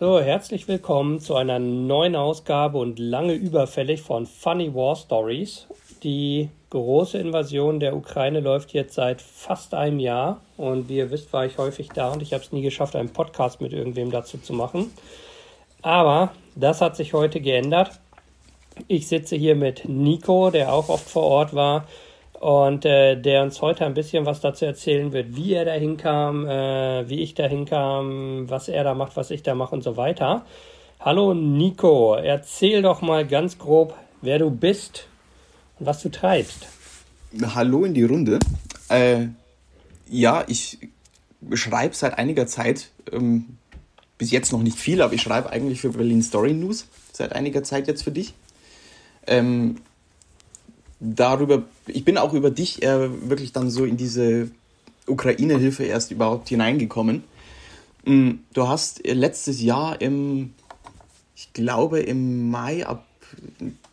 So, herzlich willkommen zu einer neuen Ausgabe und lange überfällig von Funny War Stories. Die große Invasion der Ukraine läuft jetzt seit fast einem Jahr und wie ihr wisst, war ich häufig da und ich habe es nie geschafft, einen Podcast mit irgendwem dazu zu machen. Aber das hat sich heute geändert. Ich sitze hier mit Nico, der auch oft vor Ort war und äh, der uns heute ein bisschen was dazu erzählen wird, wie er dahin kam, äh, wie ich dahin kam, was er da macht, was ich da mache und so weiter. Hallo Nico, erzähl doch mal ganz grob, wer du bist und was du treibst. Hallo in die Runde. Äh, ja, ich schreibe seit einiger Zeit, ähm, bis jetzt noch nicht viel, aber ich schreibe eigentlich für Berlin Story News seit einiger Zeit jetzt für dich. Ähm, darüber, ich bin auch über dich äh, wirklich dann so in diese Ukraine-Hilfe erst überhaupt hineingekommen. Mm, du hast letztes Jahr im, ich glaube im Mai, ab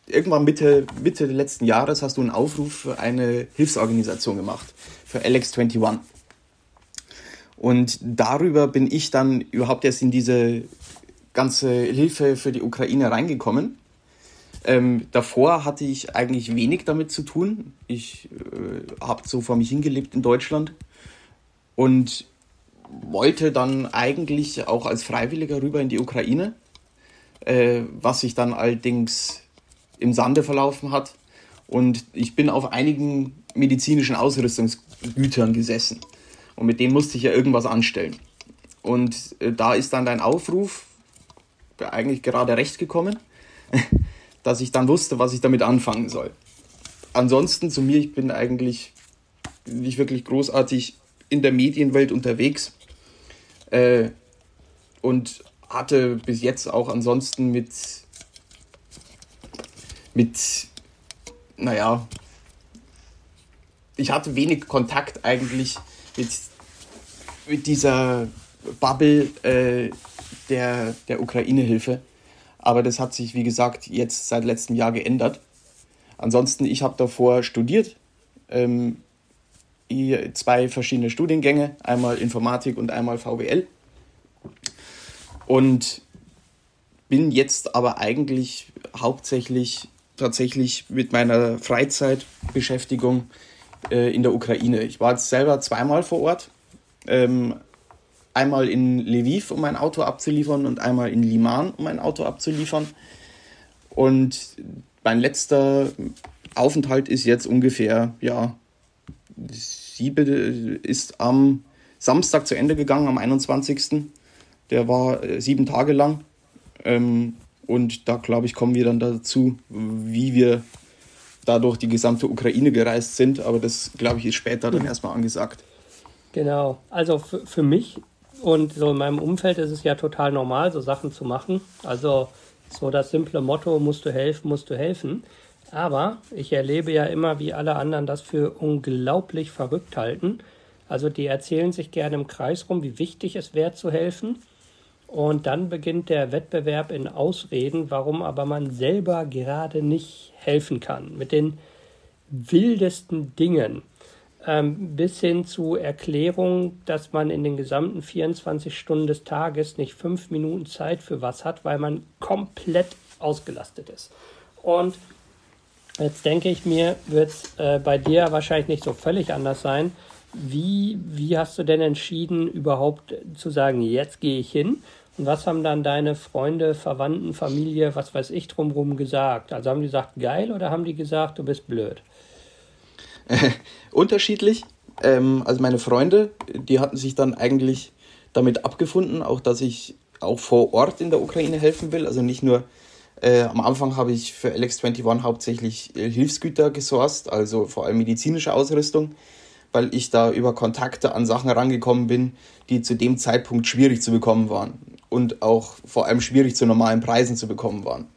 irgendwann Mitte, Mitte letzten Jahres hast du einen Aufruf für eine Hilfsorganisation gemacht, für LX21. Und darüber bin ich dann überhaupt erst in diese ganze Hilfe für die Ukraine reingekommen. Ähm, davor hatte ich eigentlich wenig damit zu tun. Ich äh, habe so vor mich hingelebt in Deutschland und wollte dann eigentlich auch als Freiwilliger rüber in die Ukraine, äh, was sich dann allerdings im Sande verlaufen hat. Und ich bin auf einigen medizinischen Ausrüstungsgütern gesessen. Und mit denen musste ich ja irgendwas anstellen. Und äh, da ist dann dein Aufruf eigentlich gerade recht gekommen. dass ich dann wusste, was ich damit anfangen soll. Ansonsten zu mir, ich bin eigentlich nicht wirklich großartig in der Medienwelt unterwegs äh, und hatte bis jetzt auch ansonsten mit, mit, naja, ich hatte wenig Kontakt eigentlich mit, mit dieser Bubble äh, der, der Ukraine-Hilfe. Aber das hat sich, wie gesagt, jetzt seit letztem Jahr geändert. Ansonsten, ich habe davor studiert, ähm, zwei verschiedene Studiengänge, einmal Informatik und einmal VWL. Und bin jetzt aber eigentlich hauptsächlich tatsächlich mit meiner Freizeitbeschäftigung äh, in der Ukraine. Ich war jetzt selber zweimal vor Ort. Ähm, einmal in Lviv, um mein Auto abzuliefern und einmal in Liman, um mein Auto abzuliefern. Und mein letzter Aufenthalt ist jetzt ungefähr, ja, sieben ist am Samstag zu Ende gegangen, am 21. Der war äh, sieben Tage lang. Ähm, und da, glaube ich, kommen wir dann dazu, wie wir da durch die gesamte Ukraine gereist sind. Aber das, glaube ich, ist später dann erstmal angesagt. Genau. Also für mich und so in meinem Umfeld ist es ja total normal, so Sachen zu machen. Also so das simple Motto, musst du helfen, musst du helfen. Aber ich erlebe ja immer, wie alle anderen das für unglaublich verrückt halten. Also die erzählen sich gerne im Kreis rum, wie wichtig es wäre zu helfen. Und dann beginnt der Wettbewerb in Ausreden, warum aber man selber gerade nicht helfen kann. Mit den wildesten Dingen ähm, bis hin zu Erklärung, dass man in den gesamten 24 Stunden des Tages nicht fünf Minuten Zeit für was hat, weil man komplett ausgelastet ist. Und jetzt denke ich mir, wird es äh, bei dir wahrscheinlich nicht so völlig anders sein. Wie, wie hast du denn entschieden, überhaupt zu sagen, jetzt gehe ich hin? Und was haben dann deine Freunde, Verwandten, Familie, was weiß ich drumherum gesagt? Also haben die gesagt, geil oder haben die gesagt, du bist blöd? unterschiedlich. Ähm, also meine Freunde, die hatten sich dann eigentlich damit abgefunden, auch dass ich auch vor Ort in der Ukraine helfen will. Also nicht nur äh, am Anfang habe ich für LX21 hauptsächlich äh, Hilfsgüter gesourced, also vor allem medizinische Ausrüstung, weil ich da über Kontakte an Sachen herangekommen bin, die zu dem Zeitpunkt schwierig zu bekommen waren und auch vor allem schwierig zu normalen Preisen zu bekommen waren.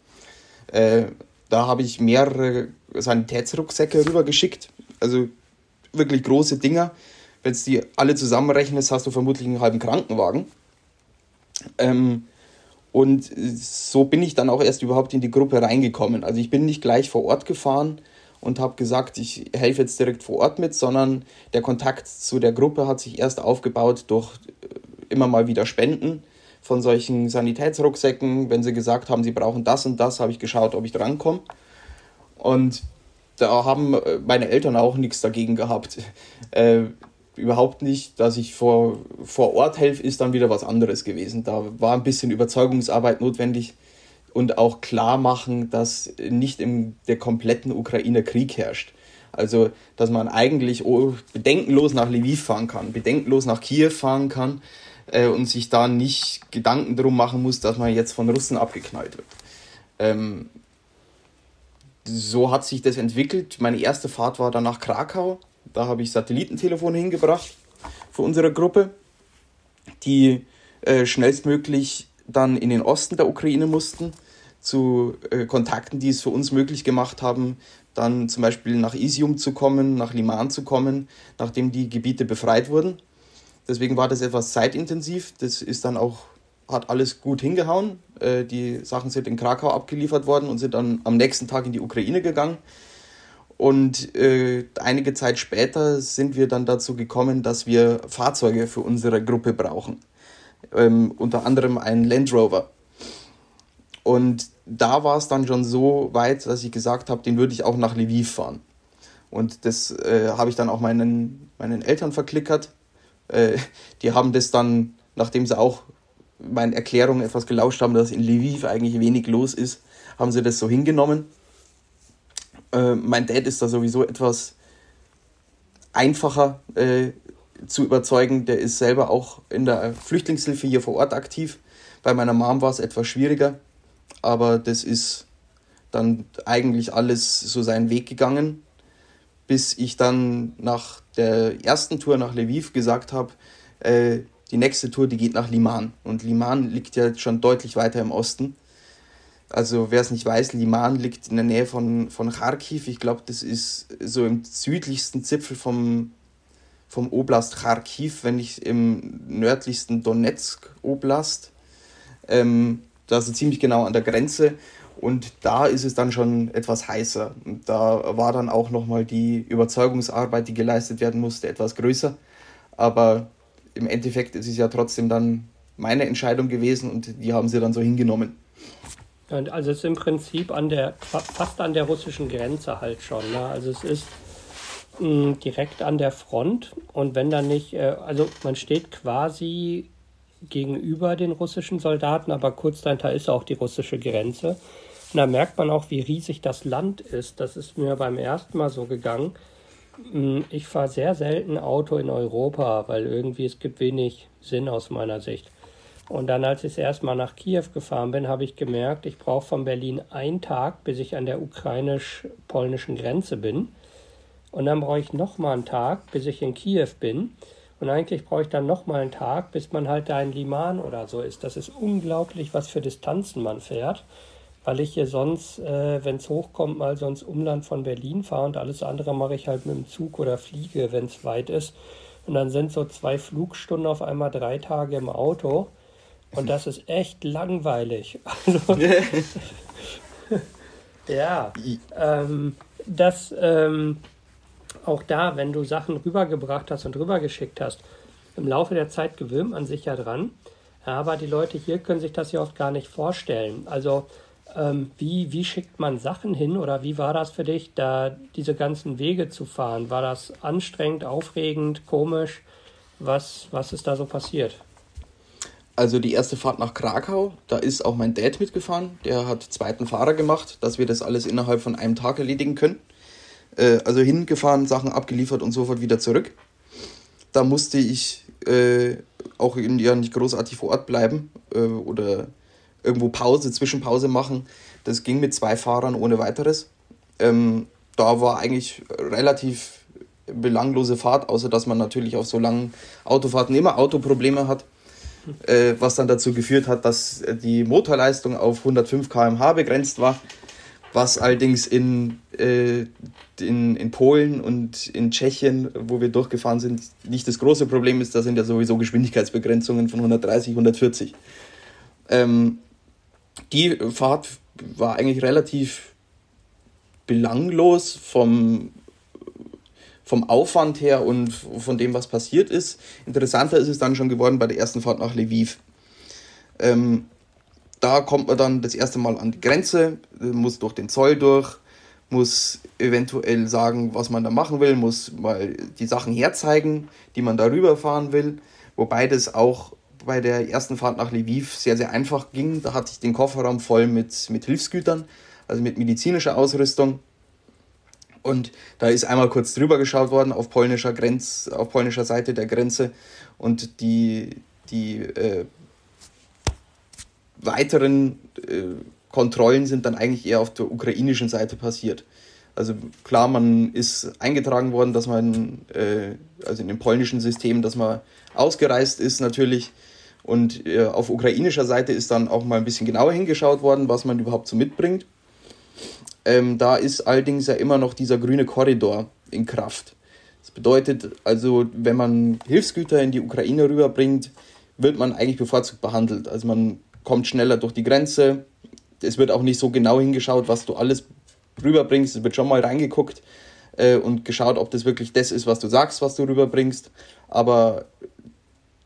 Äh, da habe ich mehrere Sanitätsrucksäcke rübergeschickt, also wirklich große Dinger. Wenn du die alle zusammenrechnest, hast du vermutlich einen halben Krankenwagen. Ähm, und so bin ich dann auch erst überhaupt in die Gruppe reingekommen. Also ich bin nicht gleich vor Ort gefahren und habe gesagt, ich helfe jetzt direkt vor Ort mit, sondern der Kontakt zu der Gruppe hat sich erst aufgebaut durch äh, immer mal wieder Spenden von solchen Sanitätsrucksäcken. Wenn sie gesagt haben, sie brauchen das und das, habe ich geschaut, ob ich drankomme. Und da haben äh, meine Eltern auch nichts dagegen gehabt. Äh, überhaupt nicht, dass ich vor, vor Ort helfe, ist dann wieder was anderes gewesen. Da war ein bisschen Überzeugungsarbeit notwendig und auch klar machen, dass nicht in der kompletten Ukraine Krieg herrscht. Also, dass man eigentlich bedenkenlos nach Lviv fahren kann, bedenkenlos nach Kiew fahren kann äh, und sich da nicht Gedanken darum machen muss, dass man jetzt von Russen abgeknallt wird. Ähm, so hat sich das entwickelt. Meine erste Fahrt war dann nach Krakau. Da habe ich Satellitentelefone hingebracht für unsere Gruppe, die äh, schnellstmöglich dann in den Osten der Ukraine mussten, zu äh, Kontakten, die es für uns möglich gemacht haben, dann zum Beispiel nach Isium zu kommen, nach Liman zu kommen, nachdem die Gebiete befreit wurden. Deswegen war das etwas zeitintensiv. Das ist dann auch, hat alles gut hingehauen. Äh, die Sachen sind in Krakau abgeliefert worden und sind dann am nächsten Tag in die Ukraine gegangen. Und äh, einige Zeit später sind wir dann dazu gekommen, dass wir Fahrzeuge für unsere Gruppe brauchen. Ähm, unter anderem einen Land Rover. Und da war es dann schon so weit, dass ich gesagt habe, den würde ich auch nach Lviv fahren. Und das äh, habe ich dann auch meinen, meinen Eltern verklickert. Äh, die haben das dann, nachdem sie auch meinen Erklärungen etwas gelauscht haben, dass in Lviv eigentlich wenig los ist, haben sie das so hingenommen. Äh, mein Dad ist da sowieso etwas einfacher äh, zu überzeugen. Der ist selber auch in der Flüchtlingshilfe hier vor Ort aktiv. Bei meiner Mom war es etwas schwieriger aber das ist dann eigentlich alles so seinen Weg gegangen, bis ich dann nach der ersten Tour nach Lviv gesagt habe, äh, die nächste Tour, die geht nach Liman. Und Liman liegt ja schon deutlich weiter im Osten. Also wer es nicht weiß, Liman liegt in der Nähe von, von Kharkiv. Ich glaube, das ist so im südlichsten Zipfel vom, vom Oblast Kharkiv, wenn nicht im nördlichsten Donetsk Oblast. Ähm, da ist ziemlich genau an der Grenze und da ist es dann schon etwas heißer. Und da war dann auch nochmal die Überzeugungsarbeit, die geleistet werden musste, etwas größer. Aber im Endeffekt ist es ja trotzdem dann meine Entscheidung gewesen und die haben sie dann so hingenommen. Also es ist im Prinzip an der, fast an der russischen Grenze halt schon. Ne? Also es ist mh, hm, direkt an der Front und wenn dann nicht, äh, also man steht quasi gegenüber den russischen Soldaten, aber kurz dahinter ist auch die russische Grenze. Und da merkt man auch, wie riesig das Land ist. Das ist mir beim ersten Mal so gegangen. Hm, ich fahre sehr selten Auto in Europa, weil irgendwie es gibt wenig Sinn aus meiner Sicht. Und dann, als ich das erste Mal nach Kiew gefahren bin, habe ich gemerkt, ich brauche von Berlin einen Tag, bis ich an der ukrainisch-polnischen Grenze bin. Und dann brauche ich nochmal einen Tag, bis ich in Kiew bin. Und eigentlich brauche ich dann nochmal einen Tag, bis man halt da in Liman oder so ist. Das ist unglaublich, was für Distanzen man fährt, weil ich hier sonst, äh, wenn es hochkommt, mal so ins Umland von Berlin fahre und alles andere mache ich halt mit dem Zug oder fliege, wenn es weit ist. Und dann sind so zwei Flugstunden auf einmal drei Tage im Auto. Und das ist echt langweilig. Also, ja, ähm, das, ähm, auch da, wenn du Sachen rübergebracht hast und rübergeschickt hast, im Laufe der Zeit gewöhnt man sich ja dran. Aber die Leute hier können sich das ja oft gar nicht vorstellen. Also ähm, wie, wie schickt man Sachen hin oder wie war das für dich, da diese ganzen Wege zu fahren? War das anstrengend, aufregend, komisch? Was, was ist da so passiert? Also die erste Fahrt nach Krakau, da ist auch mein Dad mitgefahren. Der hat zweiten Fahrer gemacht, dass wir das alles innerhalb von einem Tag erledigen können. Äh, also hingefahren, Sachen abgeliefert und sofort wieder zurück. Da musste ich äh, auch ja nicht großartig vor Ort bleiben äh, oder irgendwo Pause, Zwischenpause machen. Das ging mit zwei Fahrern ohne weiteres. Ähm, da war eigentlich relativ belanglose Fahrt, außer dass man natürlich auf so langen Autofahrten immer Autoprobleme hat, äh, was dann dazu geführt hat, dass die Motorleistung auf 105 km/h begrenzt war was allerdings in, äh, in, in Polen und in Tschechien, wo wir durchgefahren sind, nicht das große Problem ist. Da sind ja sowieso Geschwindigkeitsbegrenzungen von 130, 140. Ähm, die Fahrt war eigentlich relativ belanglos vom, vom Aufwand her und von dem, was passiert ist. Interessanter ist es dann schon geworden bei der ersten Fahrt nach Lviv. Ähm, da kommt man dann das erste Mal an die Grenze, muss durch den Zoll durch, muss eventuell sagen, was man da machen will, muss mal die Sachen herzeigen, die man darüber fahren will. Wobei das auch bei der ersten Fahrt nach Lviv sehr, sehr einfach ging. Da hatte ich den Kofferraum voll mit, mit Hilfsgütern, also mit medizinischer Ausrüstung. Und da ist einmal kurz drüber geschaut worden auf polnischer, Grenz, auf polnischer Seite der Grenze. Und die, die äh, weiteren äh, Kontrollen sind dann eigentlich eher auf der ukrainischen Seite passiert. Also klar, man ist eingetragen worden, dass man, äh, also in dem polnischen System, dass man ausgereist ist natürlich. Und äh, auf ukrainischer Seite ist dann auch mal ein bisschen genauer hingeschaut worden, was man überhaupt so mitbringt. Ähm, da ist allerdings ja immer noch dieser grüne Korridor in Kraft. Das bedeutet also, wenn man Hilfsgüter in die Ukraine rüberbringt, wird man eigentlich bevorzugt behandelt. Also man kommt schneller durch die Grenze. Es wird auch nicht so genau hingeschaut, was du alles rüberbringst. Es wird schon mal reingeguckt äh, und geschaut, ob das wirklich das ist, was du sagst, was du rüberbringst. Aber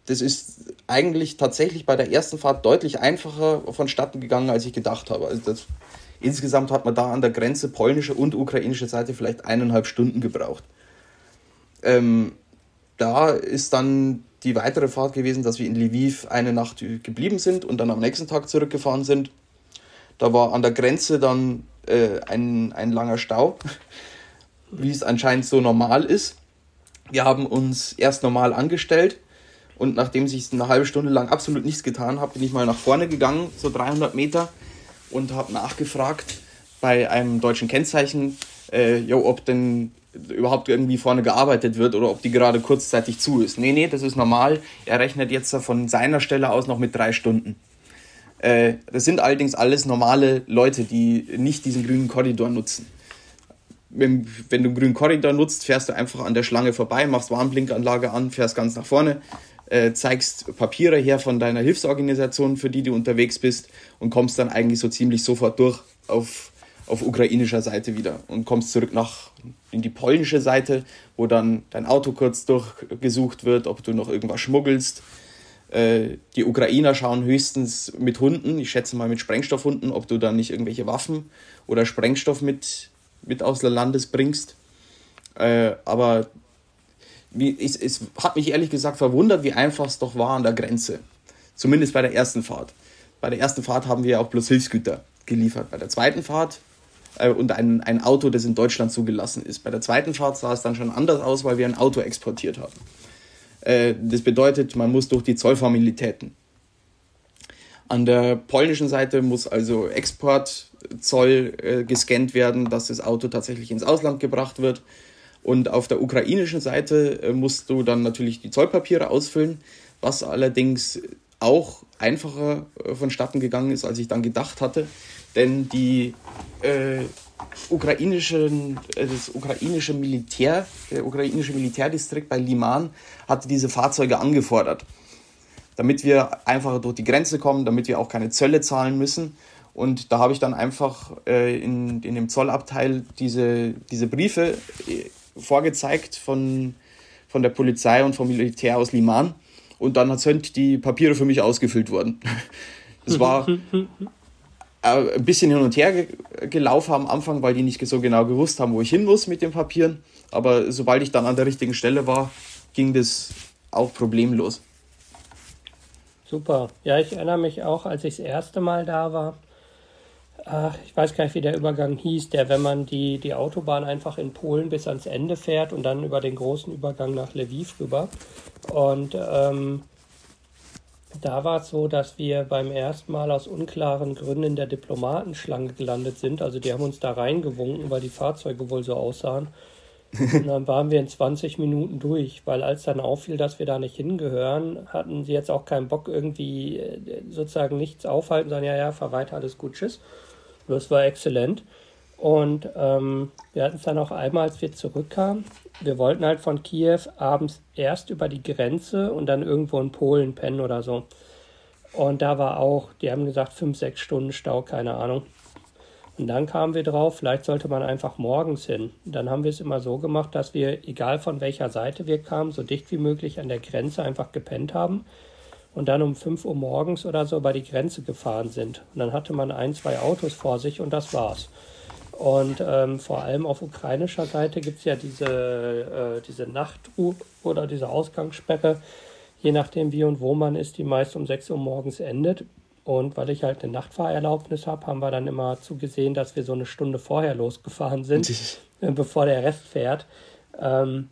das ist eigentlich tatsächlich bei der ersten Fahrt deutlich einfacher vonstatten gegangen, als ich gedacht habe. Also das, insgesamt hat man da an der Grenze polnische und ukrainische Seite vielleicht eineinhalb Stunden gebraucht. Ähm, da ist dann die weitere Fahrt gewesen, dass wir in Lviv eine Nacht geblieben sind und dann am nächsten Tag zurückgefahren sind. Da war an der Grenze dann äh, ein, ein langer Stau, wie es anscheinend so normal ist. Wir haben uns erst normal angestellt und nachdem sich eine halbe Stunde lang absolut nichts getan hat, bin ich mal nach vorne gegangen, so 300 Meter, und habe nachgefragt bei einem deutschen Kennzeichen, äh, jo, ob denn überhaupt irgendwie vorne gearbeitet wird oder ob die gerade kurzzeitig zu ist. Nee, nee, das ist normal. Er rechnet jetzt von seiner Stelle aus noch mit drei Stunden. Äh, das sind allerdings alles normale Leute, die nicht diesen grünen Korridor nutzen. Wenn, du einen grünen Korridor nutzt, fährst du einfach an der Schlange vorbei, machst Warnblinkanlage an, fährst ganz nach vorne, äh, zeigst Papiere her von deiner Hilfsorganisation, für die du unterwegs bist und kommst dann eigentlich so ziemlich sofort durch auf auf ukrainischer Seite wieder und kommst zurück nach in die polnische Seite, wo dann dein Auto kurz durchgesucht wird, ob du noch irgendwas schmuggelst. Äh, die Ukrainer schauen höchstens mit Hunden, ich schätze mal mit Sprengstoffhunden, ob du dann nicht irgendwelche Waffen oder Sprengstoff mit, mit aus Landes bringst. Äh, aber wie, es, es hat mich ehrlich gesagt verwundert, wie einfach es doch war an der Grenze. Zumindest bei der ersten Fahrt. Bei der ersten Fahrt haben wir ja auch bloß Hilfsgüter geliefert. Bei der zweiten Fahrt äh, und ein, ein Auto, das in Deutschland zugelassen ist. Bei der zweiten Fahrt sah es dann schon anders aus, weil wir ein Auto exportiert haben. Äh, das bedeutet, man muss durch die Zollformalitäten. An der polnischen Seite muss also Exportzoll äh, gescannt werden, dass das Auto tatsächlich ins Ausland gebracht wird. Und auf der ukrainischen Seite äh, musst du dann natürlich die Zollpapiere ausfüllen, was allerdings auch einfacher äh, vonstatten gegangen ist, als ich dann gedacht hatte. Denn die äh, ukrainischen, äh, das ukrainische Militär, der ukrainische Militärdistrikt bei Liman hatte diese Fahrzeuge angefordert, damit wir einfacher durch die Grenze kommen, damit wir auch keine Zölle zahlen müssen. Und da habe ich dann einfach äh, in, in dem Zollabteil diese, diese Briefe äh, vorgezeigt von, von der Polizei und vom Militär aus Liman. Und dann sind die Papiere für mich ausgefüllt worden. Es war äh, ein bisschen hin und her ge gelaufen am Anfang, weil die nicht so genau gewusst haben, wo ich hin muss mit den Papieren. Aber sobald ich dann an der richtigen Stelle war, ging das auch problemlos. Super. Ja, ich erinnere mich auch, als ich das erste Mal da war. Ach, ich weiß gar nicht, wie der Übergang hieß, der, wenn man die, die Autobahn einfach in Polen bis ans Ende fährt und dann über den großen Übergang nach Lviv rüber. Und ähm, da war es so, dass wir beim ersten Mal aus unklaren Gründen in der Diplomatenschlange gelandet sind. Also die haben uns da reingewunken, weil die Fahrzeuge wohl so aussahen. Und dann waren wir in 20 Minuten durch, weil als dann auffiel, dass wir da nicht hingehören, hatten sie jetzt auch keinen Bock irgendwie äh, sozusagen nichts aufhalten, sondern ja, ja, fahr weiter, alles gut, tschüss. Das war exzellent. Und ähm, wir hatten es dann auch einmal, als wir zurückkamen. Wir wollten halt von Kiew abends erst über die Grenze und dann irgendwo in Polen pennen oder so. Und da war auch, die haben gesagt, fünf, sechs Stunden Stau, keine Ahnung. Und dann kamen wir drauf, vielleicht sollte man einfach morgens hin. Und dann haben wir es immer so gemacht, dass wir, egal von welcher Seite wir kamen, so dicht wie möglich an der Grenze einfach gepennt haben und dann um 5 Uhr morgens oder so über die Grenze gefahren sind. Und dann hatte man ein, zwei Autos vor sich und das war's. Und ähm, vor allem auf ukrainischer Seite gibt es ja diese, äh, diese Nachtruhe oder diese Ausgangssperre, je nachdem wie und wo man ist, die meist um 6 Uhr morgens endet. Und weil ich halt eine Nachtfahrerlaubnis habe, haben wir dann immer zugesehen, dass wir so eine Stunde vorher losgefahren sind, bevor der Rest fährt. Ähm,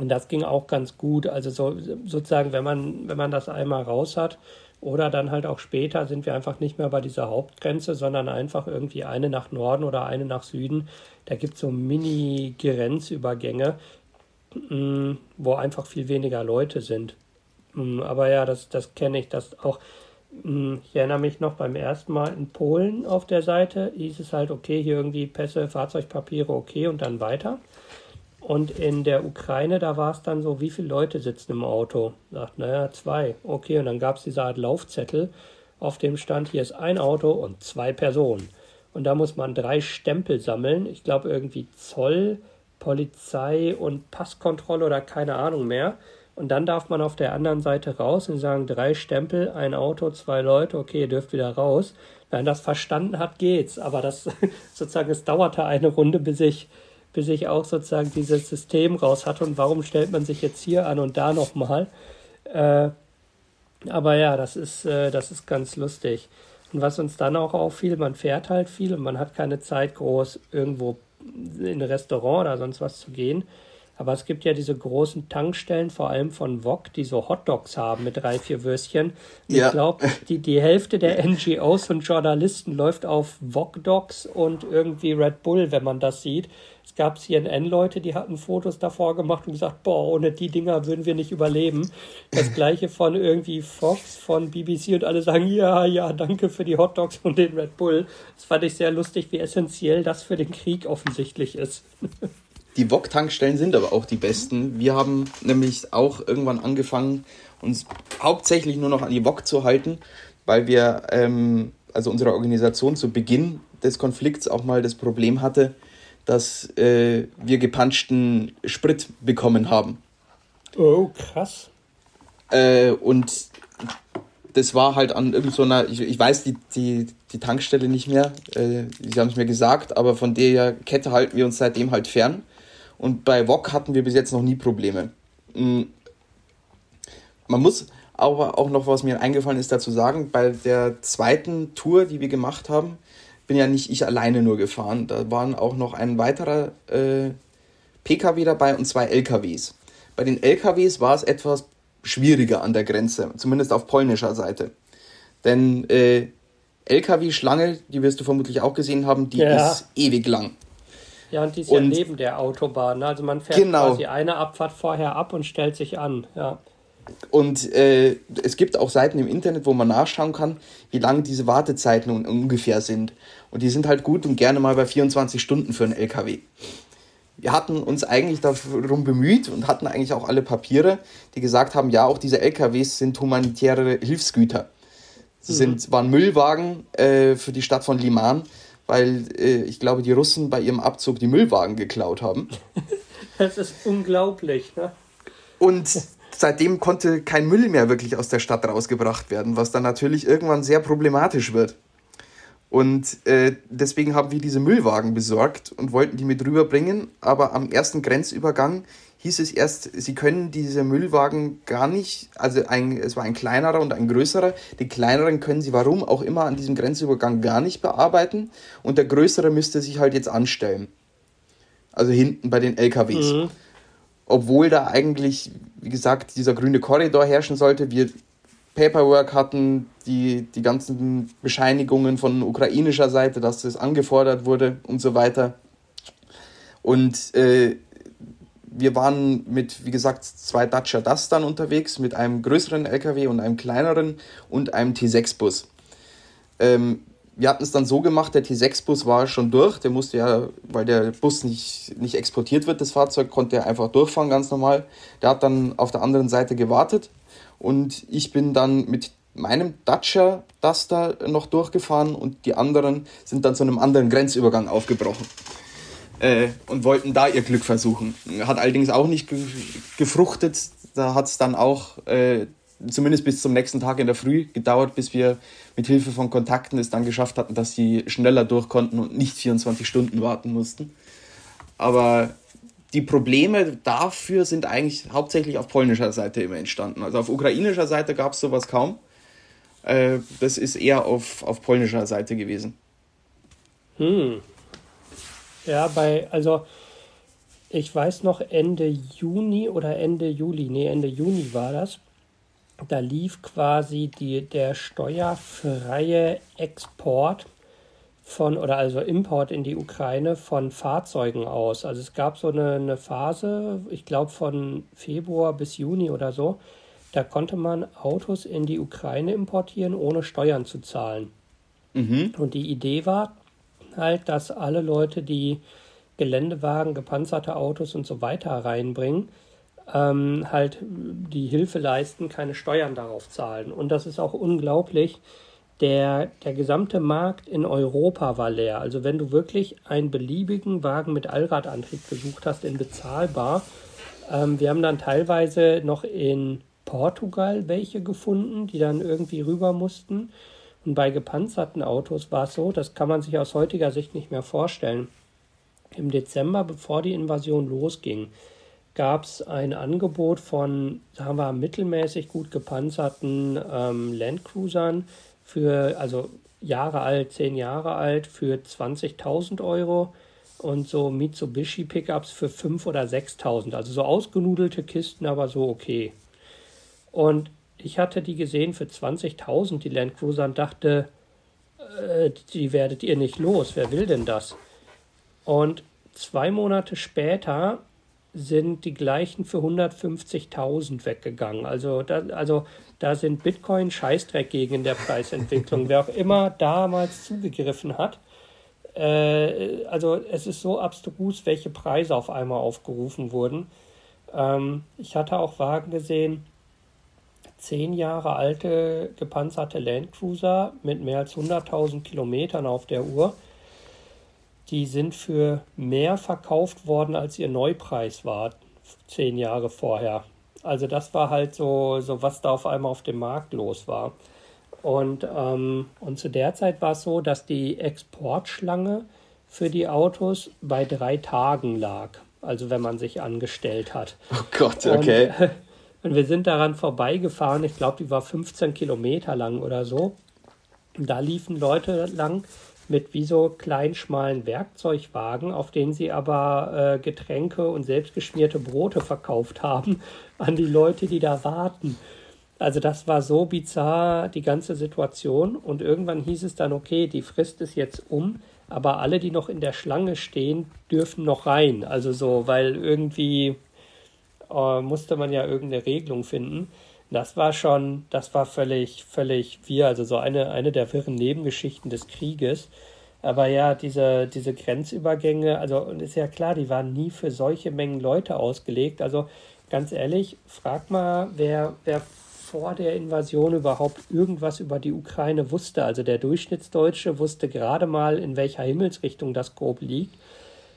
und das ging auch ganz gut. Also so, sozusagen, wenn man, wenn man das einmal raus hat, oder dann halt auch später sind wir einfach nicht mehr bei dieser Hauptgrenze, sondern einfach irgendwie eine nach Norden oder eine nach Süden. Da gibt es so Mini-Grenzübergänge, mm, wo einfach viel weniger Leute sind. Mm, aber ja, das, das kenne ich, das auch. Mm, ich erinnere mich noch beim ersten Mal in Polen auf der Seite, hieß es halt, okay, hier irgendwie Pässe, Fahrzeugpapiere, okay und dann weiter. Und in der Ukraine, da war es dann so, wie viele Leute sitzen im Auto? Sagt, naja, zwei. Okay, und dann gab es diese Art Laufzettel, auf dem stand, hier ist ein Auto und zwei Personen. Und da muss man drei Stempel sammeln. Ich glaube irgendwie Zoll, Polizei und Passkontrolle oder keine Ahnung mehr. Und dann darf man auf der anderen Seite raus und sagen, drei Stempel, ein Auto, zwei Leute, okay, ihr dürft wieder raus. Wenn man das verstanden hat, geht's. Aber das sozusagen, es dauerte eine Runde, bis ich bis ich auch sozusagen dieses System raus hatte und warum stellt man sich jetzt hier an und da nochmal. Äh, aber ja, das ist, äh, das ist ganz lustig. Und was uns dann auch auffiel, man fährt halt viel und man hat keine Zeit, groß irgendwo in ein Restaurant oder sonst was zu gehen. Aber es gibt ja diese großen Tankstellen, vor allem von Wok, die so Hotdogs haben mit drei, vier Würstchen. Ja. Ich glaube, die, die Hälfte der NGOs und Journalisten läuft auf Wok-Dogs und irgendwie Red Bull, wenn man das sieht. Es gab CNN-Leute, die hatten Fotos davor gemacht und gesagt, boah, ohne die Dinger würden wir nicht überleben. Das gleiche von irgendwie Fox, von BBC und alle sagen, ja, ja, danke für die Hotdogs und den Red Bull. Das fand ich sehr lustig, wie essentiell das für den Krieg offensichtlich ist. Die Wok-Tankstellen sind aber auch die besten. Wir haben nämlich auch irgendwann angefangen, uns hauptsächlich nur noch an die Wok zu halten, weil wir, ähm, also unsere Organisation zu Beginn des Konflikts auch mal das Problem hatte, dass äh, wir gepanschten Sprit bekommen haben. Oh, krass. Äh, und das war halt an irgendeiner, so ich, ich weiß die, die, die Tankstelle nicht mehr, äh, sie haben es mir gesagt, aber von der Kette halten wir uns seitdem halt fern. Und bei VOG hatten wir bis jetzt noch nie Probleme. Mm. Man muss aber auch noch, was mir eingefallen ist, dazu sagen, bei der zweiten Tour, die wir gemacht haben, bin ja nicht ich alleine nur gefahren. Da waren auch noch ein weiterer äh, PKW dabei und zwei LKWs. Bei den LKWs war es etwas schwieriger an der Grenze, zumindest auf polnischer Seite. Denn äh, LKW-Schlange, die wirst du vermutlich auch gesehen haben, die ja. ist ewig lang. Ja, und die ist und, ja neben der Autobahn. Also man fährt genau. quasi eine Abfahrt vorher ab und stellt sich an. Ja. Und äh, es gibt auch Seiten im Internet, wo man nachschauen kann, wie lange diese Wartezeiten ungefähr sind. Und die sind halt gut und gerne mal bei 24 Stunden für einen LKW. Wir hatten uns eigentlich darum bemüht und hatten eigentlich auch alle Papiere, die gesagt haben, ja, auch diese LKWs sind humanitäre Hilfsgüter. Sie mhm. sind, waren Müllwagen äh, für die Stadt von Liman weil äh, ich glaube, die Russen bei ihrem Abzug die Müllwagen geklaut haben. Das ist unglaublich. Ne? Und seitdem konnte kein Müll mehr wirklich aus der Stadt rausgebracht werden, was dann natürlich irgendwann sehr problematisch wird. Und äh, deswegen haben wir diese Müllwagen besorgt und wollten die mit rüberbringen, aber am ersten Grenzübergang hieß es erst, sie können diese Müllwagen gar nicht, also ein, es war ein kleinerer und ein größerer. Die kleineren können sie warum auch immer an diesem Grenzübergang gar nicht bearbeiten und der größere müsste sich halt jetzt anstellen. Also hinten bei den LKWs. Mhm. Obwohl da eigentlich, wie gesagt, dieser grüne Korridor herrschen sollte, wir Paperwork hatten, die, die ganzen Bescheinigungen von ukrainischer Seite, dass das angefordert wurde und so weiter. Und äh, wir waren mit, wie gesagt, zwei Dacia Dustern unterwegs, mit einem größeren LKW und einem kleineren und einem T6-Bus. Ähm, wir hatten es dann so gemacht, der T6-Bus war schon durch, der musste ja, weil der Bus nicht, nicht exportiert wird, das Fahrzeug, konnte er einfach durchfahren, ganz normal. Der hat dann auf der anderen Seite gewartet und ich bin dann mit meinem Dacia Duster noch durchgefahren und die anderen sind dann zu einem anderen Grenzübergang aufgebrochen äh, und wollten da ihr Glück versuchen. Hat allerdings auch nicht ge gefruchtet. Da hat es dann auch äh, zumindest bis zum nächsten Tag in der Früh gedauert, bis wir mit Hilfe von Kontakten es dann geschafft hatten, dass sie schneller durch konnten und nicht 24 Stunden warten mussten. Aber die Probleme dafür sind eigentlich hauptsächlich auf polnischer Seite immer entstanden. Also auf ukrainischer Seite gab es sowas kaum. Äh, das ist eher auf, auf polnischer Seite gewesen. Hm. Ja, bei, also ich weiß noch Ende Juni oder Ende Juli, nee, Ende Juni war das. Da lief quasi die, der steuerfreie Export von, oder also Import in die Ukraine von Fahrzeugen aus. Also es gab so eine, eine Phase, ich glaube von Februar bis Juni oder so, da konnte man Autos in die Ukraine importieren, ohne Steuern zu zahlen. Mhm. Und die Idee war halt, dass alle Leute, die Geländewagen, gepanzerte Autos und so weiter reinbringen, ähm, halt die Hilfe leisten, keine Steuern darauf zahlen. Und das ist auch unglaublich, der, der gesamte Markt in Europa war leer. Also wenn du wirklich einen beliebigen Wagen mit Allradantrieb gesucht hast, in bezahlbar, ähm, wir haben dann teilweise noch in Portugal welche gefunden, die dann irgendwie rüber mussten. Und bei gepanzerten Autos war es so, das kann man sich aus heutiger Sicht nicht mehr vorstellen. Im Dezember, bevor die Invasion losging, gab es ein Angebot von, sagen wir, mittelmäßig gut gepanzerten ähm, Landcruisern für, also Jahre alt, zehn Jahre alt, für 20.000 Euro und so Mitsubishi Pickups für 5.000 oder 6.000. Also so ausgenudelte Kisten, aber so okay. Und ich hatte die gesehen für 20.000, die Land Cruiser, und dachte, äh, die werdet ihr nicht los. Wer will denn das? Und zwei Monate später sind die gleichen für 150.000 weggegangen. Also da, also da sind Bitcoin Scheißdreck gegen in der Preisentwicklung. Wer auch immer damals zugegriffen hat. Äh, also es ist so abstrus, welche Preise auf einmal aufgerufen wurden. Ähm, ich hatte auch Wagen gesehen, zehn Jahre alte gepanzerte Landcruiser mit mehr als 100.000 Kilometern auf der Uhr die sind für mehr verkauft worden, als ihr Neupreis war, zehn Jahre vorher. Also das war halt so, so was da auf einmal auf dem Markt los war. Und, ähm, und zu der Zeit war es so, dass die Exportschlange für die Autos bei drei Tagen lag. Also wenn man sich angestellt hat. Oh Gott, okay. Und, und wir sind daran vorbeigefahren. Ich glaube, die war 15 Kilometer lang oder so. Und da liefen Leute lang, mit wie so kleinen, schmalen Werkzeugwagen, auf denen sie aber äh, Getränke und selbstgeschmierte Brote verkauft haben an die Leute, die da warten. Also das war so bizarr, die ganze Situation. Und irgendwann hieß es dann, okay, die Frist ist jetzt um, aber alle, die noch in der Schlange stehen, dürfen noch rein. Also so, weil irgendwie äh, musste man ja irgendeine Regelung finden. Das war schon, das war völlig, völlig wir, also so eine, eine der wirren Nebengeschichten des Krieges. Aber ja, diese, diese Grenzübergänge, also ist ja klar, die waren nie für solche Mengen Leute ausgelegt. Also ganz ehrlich, frag mal, wer, wer vor der Invasion überhaupt irgendwas über die Ukraine wusste. Also der Durchschnittsdeutsche wusste gerade mal, in welcher Himmelsrichtung das grob liegt.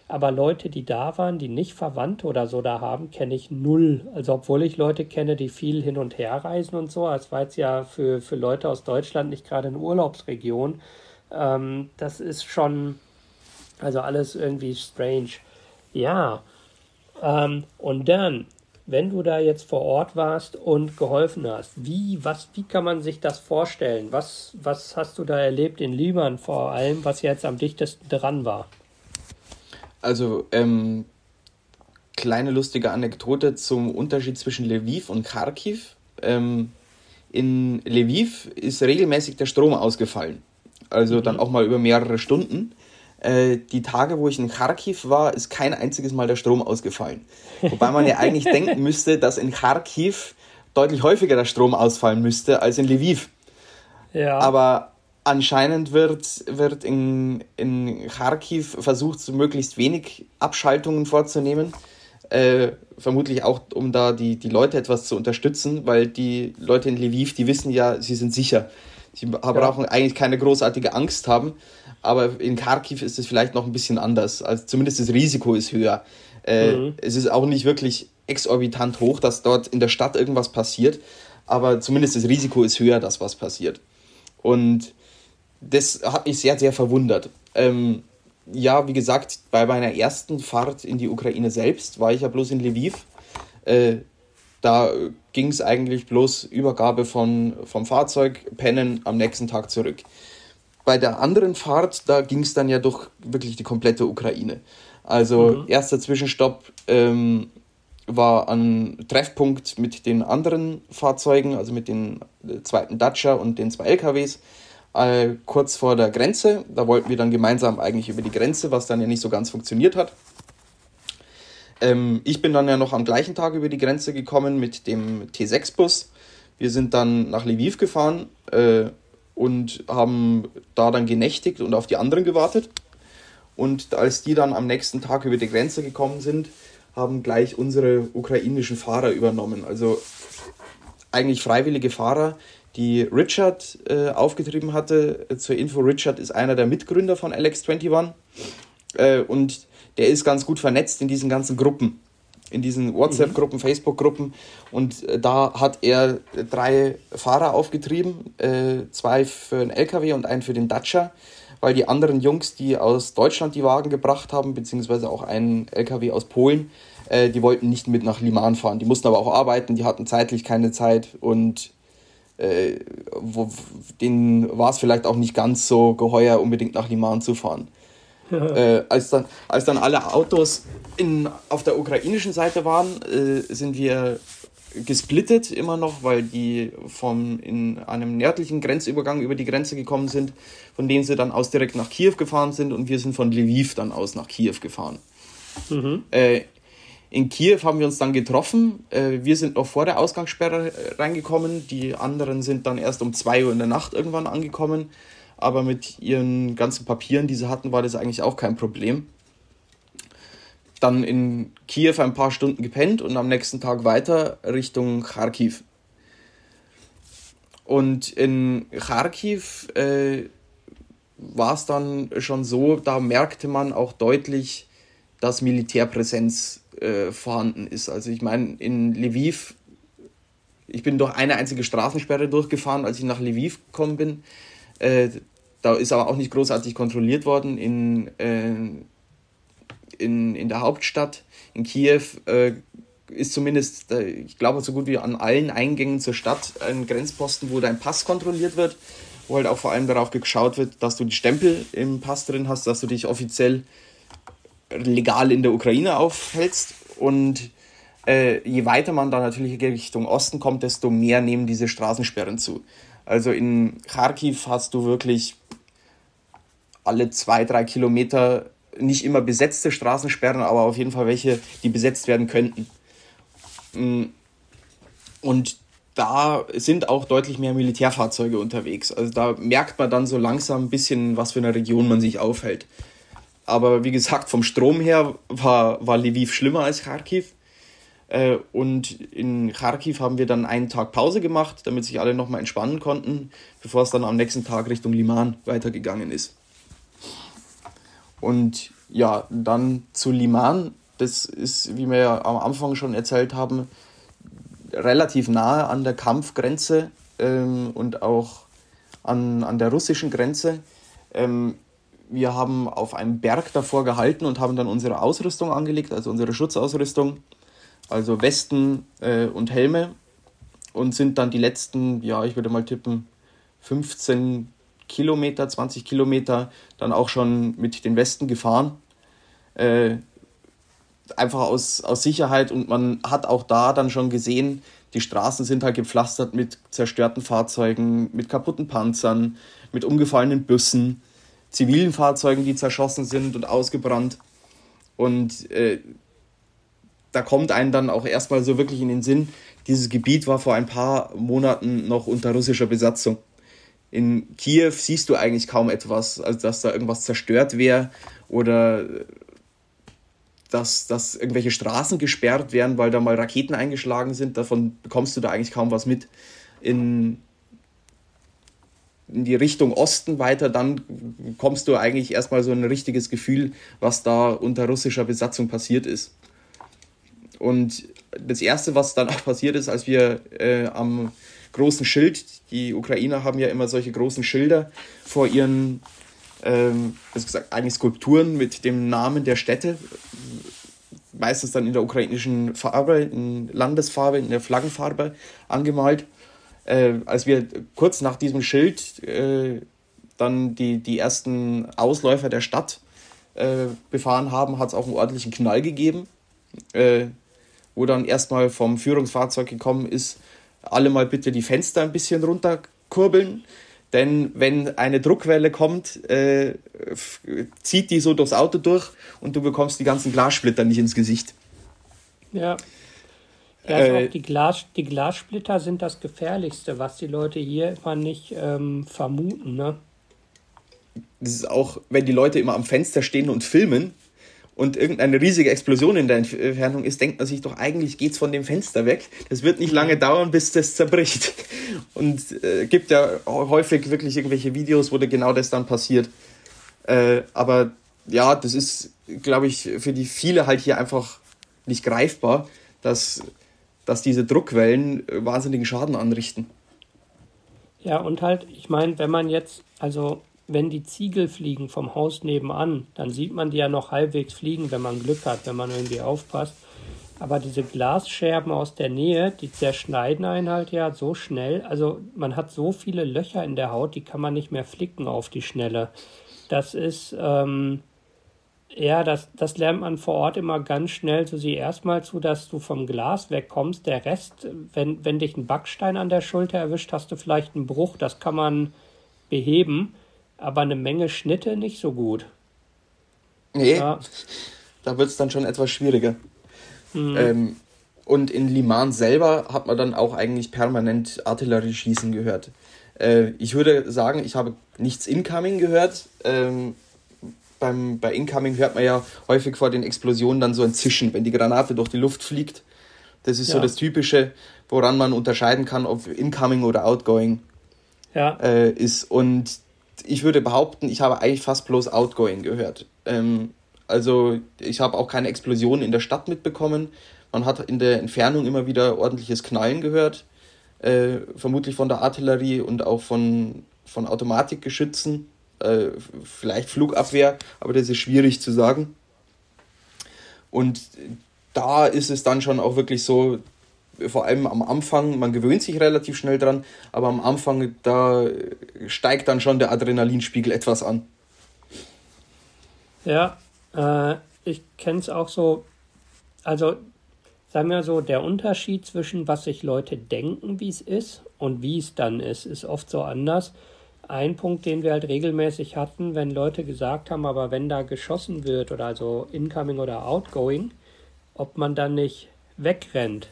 Aber Leute, die da waren, die nicht Verwandte oder so da haben, kenne ich null. Also obwohl ich Leute kenne, die viel hin und her reisen und so. Es war jetzt ja für, für Leute aus Deutschland nicht gerade eine Urlaubsregion. Ähm, das ist schon, also alles irgendwie strange. Ja. Ähm, und dann, wenn du da jetzt vor Ort warst und geholfen hast, wie, was, wie kann man sich das vorstellen? Was, was hast du da erlebt in Liman vor allem, was jetzt am dichtesten dran war? Also, ähm, kleine lustige Anekdote zum Unterschied zwischen Lviv und Kharkiv. Ähm, in Lviv ist regelmäßig der Strom ausgefallen. Also mhm. dann auch mal über mehrere Stunden. Äh, die Tage, wo ich in Kharkiv war, ist kein einziges Mal der Strom ausgefallen. Wobei man ja eigentlich denken müsste, dass in Kharkiv deutlich häufiger der Strom ausfallen müsste als in Lviv. Ja. Aber anscheinend wird, wird in, in Kharkiv versucht, so möglichst wenig Abschaltungen vorzunehmen. Äh, vermutlich auch, um da die, die Leute etwas zu unterstützen, weil die Leute in Lviv, die wissen ja, sie sind sicher. Sie brauchen ja. eigentlich keine großartige Angst haben, aber in Kharkiv ist es vielleicht noch ein bisschen anders. Also zumindest das Risiko ist höher. Äh, mhm. Es ist auch nicht wirklich exorbitant hoch, dass dort in der Stadt irgendwas passiert, aber zumindest das Risiko ist höher, dass was passiert. Und das hat mich sehr, sehr verwundert. Ähm, ja, wie gesagt, bei meiner ersten Fahrt in die Ukraine selbst war ich ja bloß in Lviv. Äh, da ging es eigentlich bloß Übergabe von, vom Fahrzeug, Pennen am nächsten Tag zurück. Bei der anderen Fahrt, da ging es dann ja durch wirklich die komplette Ukraine. Also mhm. erster Zwischenstopp ähm, war ein Treffpunkt mit den anderen Fahrzeugen, also mit den äh, zweiten Dacia und den zwei LKWs, äh, kurz vor der Grenze. Da wollten wir dann gemeinsam eigentlich über die Grenze, was dann ja nicht so ganz funktioniert hat. Ähm, ich bin dann ja noch am gleichen Tag über die Grenze gekommen mit dem T6-Bus. Wir sind dann nach Lviv gefahren äh, und haben da dann genächtigt und auf die anderen gewartet. Und als die dann am nächsten Tag über die Grenze gekommen sind, haben gleich unsere ukrainischen Fahrer übernommen. Also eigentlich freiwillige Fahrer, die Richard äh, aufgetrieben hatte. Zur Info, Richard ist einer der Mitgründer von LX21 äh, und der ist ganz gut vernetzt in diesen ganzen Gruppen, in diesen WhatsApp-Gruppen, mhm. Facebook-Gruppen und äh, da hat er drei Fahrer aufgetrieben, äh, zwei für den LKW und einen für den Dacia, weil die anderen Jungs, die aus Deutschland die Wagen gebracht haben, beziehungsweise auch einen LKW aus Polen, äh, die wollten nicht mit nach Liman fahren. Die mussten aber auch arbeiten, die hatten zeitlich keine Zeit und äh, wo, denen war es vielleicht auch nicht ganz so geheuer, unbedingt nach Liman zu fahren. Ja. Äh, als, dann, als dann alle Autos in, auf der ukrainischen Seite waren, äh, sind wir gesplittet immer noch, weil die vom in einem nördlichen Grenzübergang über die Grenze gekommen sind, von denen sie dann aus direkt nach Kiew gefahren sind und wir sind von Lviv dann aus nach Kiew gefahren. Mhm. Äh, in Kiew haben wir uns dann getroffen. Äh, wir sind noch vor der Ausgangssperre äh, reingekommen. Die anderen sind dann erst um 2 Uhr in der Nacht irgendwann angekommen. Aber mit ihren ganzen Papieren, die sie hatten, war das eigentlich auch kein Problem. Dann in Kiew ein paar Stunden gepennt und am nächsten Tag weiter Richtung Kharkiv. Und in Kharkiv äh, war es dann schon so, da merkte man auch deutlich, dass Militärpräsenz äh, vorhanden ist. Also ich meine, in Lviv, ich bin durch eine einzige Straßensperre durchgefahren, als ich nach Lviv gekommen bin. Äh, da ist aber auch nicht großartig kontrolliert worden. In, äh, in, in der Hauptstadt, in Kiew, äh, ist zumindest, äh, ich glaube, so gut wie an allen Eingängen zur Stadt ein Grenzposten, wo dein Pass kontrolliert wird, wo halt auch vor allem darauf geschaut wird, dass du die Stempel im Pass drin hast, dass du dich offiziell legal in der Ukraine aufhältst. Und äh, je weiter man dann natürlich Richtung Osten kommt, desto mehr nehmen diese Straßensperren zu. Also in Kharkiv hast du wirklich alle zwei, drei Kilometer nicht immer besetzte Straßensperren, aber auf jeden Fall welche, die besetzt werden könnten. Mm. Und da sind auch deutlich mehr Militärfahrzeuge unterwegs. Also da merkt man dann so langsam ein bisschen, was für eine Region man sich aufhält. Aber wie gesagt, vom Strom her war, war Lviv schlimmer als Kharkiv. Äh, und in Kharkiv haben wir dann einen Tag Pause gemacht, damit sich alle nochmal entspannen konnten, bevor es dann am nächsten Tag Richtung Liman weitergegangen ist. Und ja, dann zu Liman. Das ist, wie wir ja am Anfang schon erzählt haben, relativ nahe an der Kampfgrenze ähm, und auch an, an der russischen Grenze. Ähm, wir haben auf einem Berg davor gehalten und haben dann unsere Ausrüstung angelegt, also unsere Schutzausrüstung, also Westen äh, und Helme und sind dann die letzten, ja, ich würde mal tippen, 15 Kilometer, 20 Kilometer dann auch schon mit den Westen gefahren. Äh, einfach aus, aus Sicherheit und man hat auch da dann schon gesehen, die Straßen sind halt gepflastert mit zerstörten Fahrzeugen, mit kaputten Panzern, mit umgefallenen Bussen zivilen Fahrzeugen, die zerschossen sind und ausgebrannt. Und äh, da kommt einem dann auch erstmal so wirklich in den Sinn, dieses Gebiet war vor ein paar Monaten noch unter russischer Besatzung. In Kiew siehst du eigentlich kaum etwas, also dass da irgendwas zerstört wäre oder dass, dass irgendwelche Straßen gesperrt werden, weil da mal Raketen eingeschlagen sind. Davon bekommst du da eigentlich kaum was mit. In in die Richtung Osten weiter, dann kommst du eigentlich erstmal so ein richtiges Gefühl, was da unter russischer Besatzung passiert ist. Und das Erste, was dann auch passiert ist, als wir äh, am großen Schild. Die Ukrainer haben ja immer solche großen Schilder vor ihren, ähm, also gesagt, eigentlich Skulpturen mit dem Namen der Städte. Meistens dann in der ukrainischen Farbe, in Landesfarbe, in der Flaggenfarbe angemalt. Äh, als wir kurz nach diesem Schild äh, dann die, die ersten Ausläufer der Stadt äh, befahren haben, hat es auch einen ordentlichen Knall gegeben, äh, wo dann erstmal vom Führungsfahrzeug gekommen ist, alle mal bitte die Fenster ein bisschen runterkurbeln. Denn wenn eine Druckwelle kommt, äh, zieht die so durchs Auto durch und du bekommst die ganzen Glassplitter nicht ins Gesicht. Ja. Ja, also äh, die, Glas, die Glassplitter sind das Gefährlichste, was die Leute hier immer nicht ähm, vermuten. Ne? das ist auch, wenn die Leute immer am Fenster stehen und filmen und irgendeine riesige Explosion in der Entfernung ist, denkt man sich doch, eigentlich geht es von dem Fenster weg. Das wird nicht lange dauern, bis das zerbricht. Und äh, gibt ja häufig wirklich irgendwelche Videos, wo genau das dann passiert. Äh, aber ja, das ist, glaube ich, für die viele halt hier einfach nicht greifbar, dass, dass diese Druckwellen wahnsinnigen Schaden anrichten. Ja, und halt, ich meine, wenn man jetzt, also wenn die Ziegel fliegen vom Haus nebenan, dann sieht man die ja noch halbwegs fliegen, wenn man Glück hat, wenn man irgendwie aufpasst. Aber diese Glasscherben aus der Nähe, die zerschneiden einen halt ja so schnell. Also man hat so viele Löcher in der Haut, die kann man nicht mehr flicken auf die Schnelle. Das ist, ähm, ja, das, das lernt man vor Ort immer ganz schnell. So sieh erstmal zu, dass du vom Glas wegkommst. Der Rest, wenn, wenn dich ein Backstein an der Schulter erwischt, hast du vielleicht einen Bruch. Das kann man beheben aber eine Menge Schnitte nicht so gut. Nee, ja. da wird es dann schon etwas schwieriger. Mhm. Ähm, und in Liman selber hat man dann auch eigentlich permanent Artillerieschießen gehört. Äh, ich würde sagen, ich habe nichts Incoming gehört. Ähm, beim, bei Incoming hört man ja häufig vor den Explosionen dann so ein Zischen, wenn die Granate durch die Luft fliegt. Das ist ja. so das Typische, woran man unterscheiden kann, ob Incoming oder Outgoing ja. äh, ist. Und ich würde behaupten, ich habe eigentlich fast bloß Outgoing gehört. Ähm, also ich habe auch keine Explosion in der Stadt mitbekommen. Man hat in der Entfernung immer wieder ordentliches Knallen gehört, äh, vermutlich von der Artillerie und auch von, von Automatikgeschützen, äh, vielleicht Flugabwehr, aber das ist schwierig zu sagen. Und da ist es dann schon auch wirklich so, vor allem am Anfang, man gewöhnt sich relativ schnell dran, aber am Anfang, da steigt dann schon der Adrenalinspiegel etwas an. Ja, äh, ich kenne es auch so, also sagen wir so, der Unterschied zwischen was sich Leute denken, wie es ist und wie es dann ist, ist oft so anders. Ein Punkt, den wir halt regelmäßig hatten, wenn Leute gesagt haben, aber wenn da geschossen wird oder also incoming oder outgoing, ob man dann nicht wegrennt.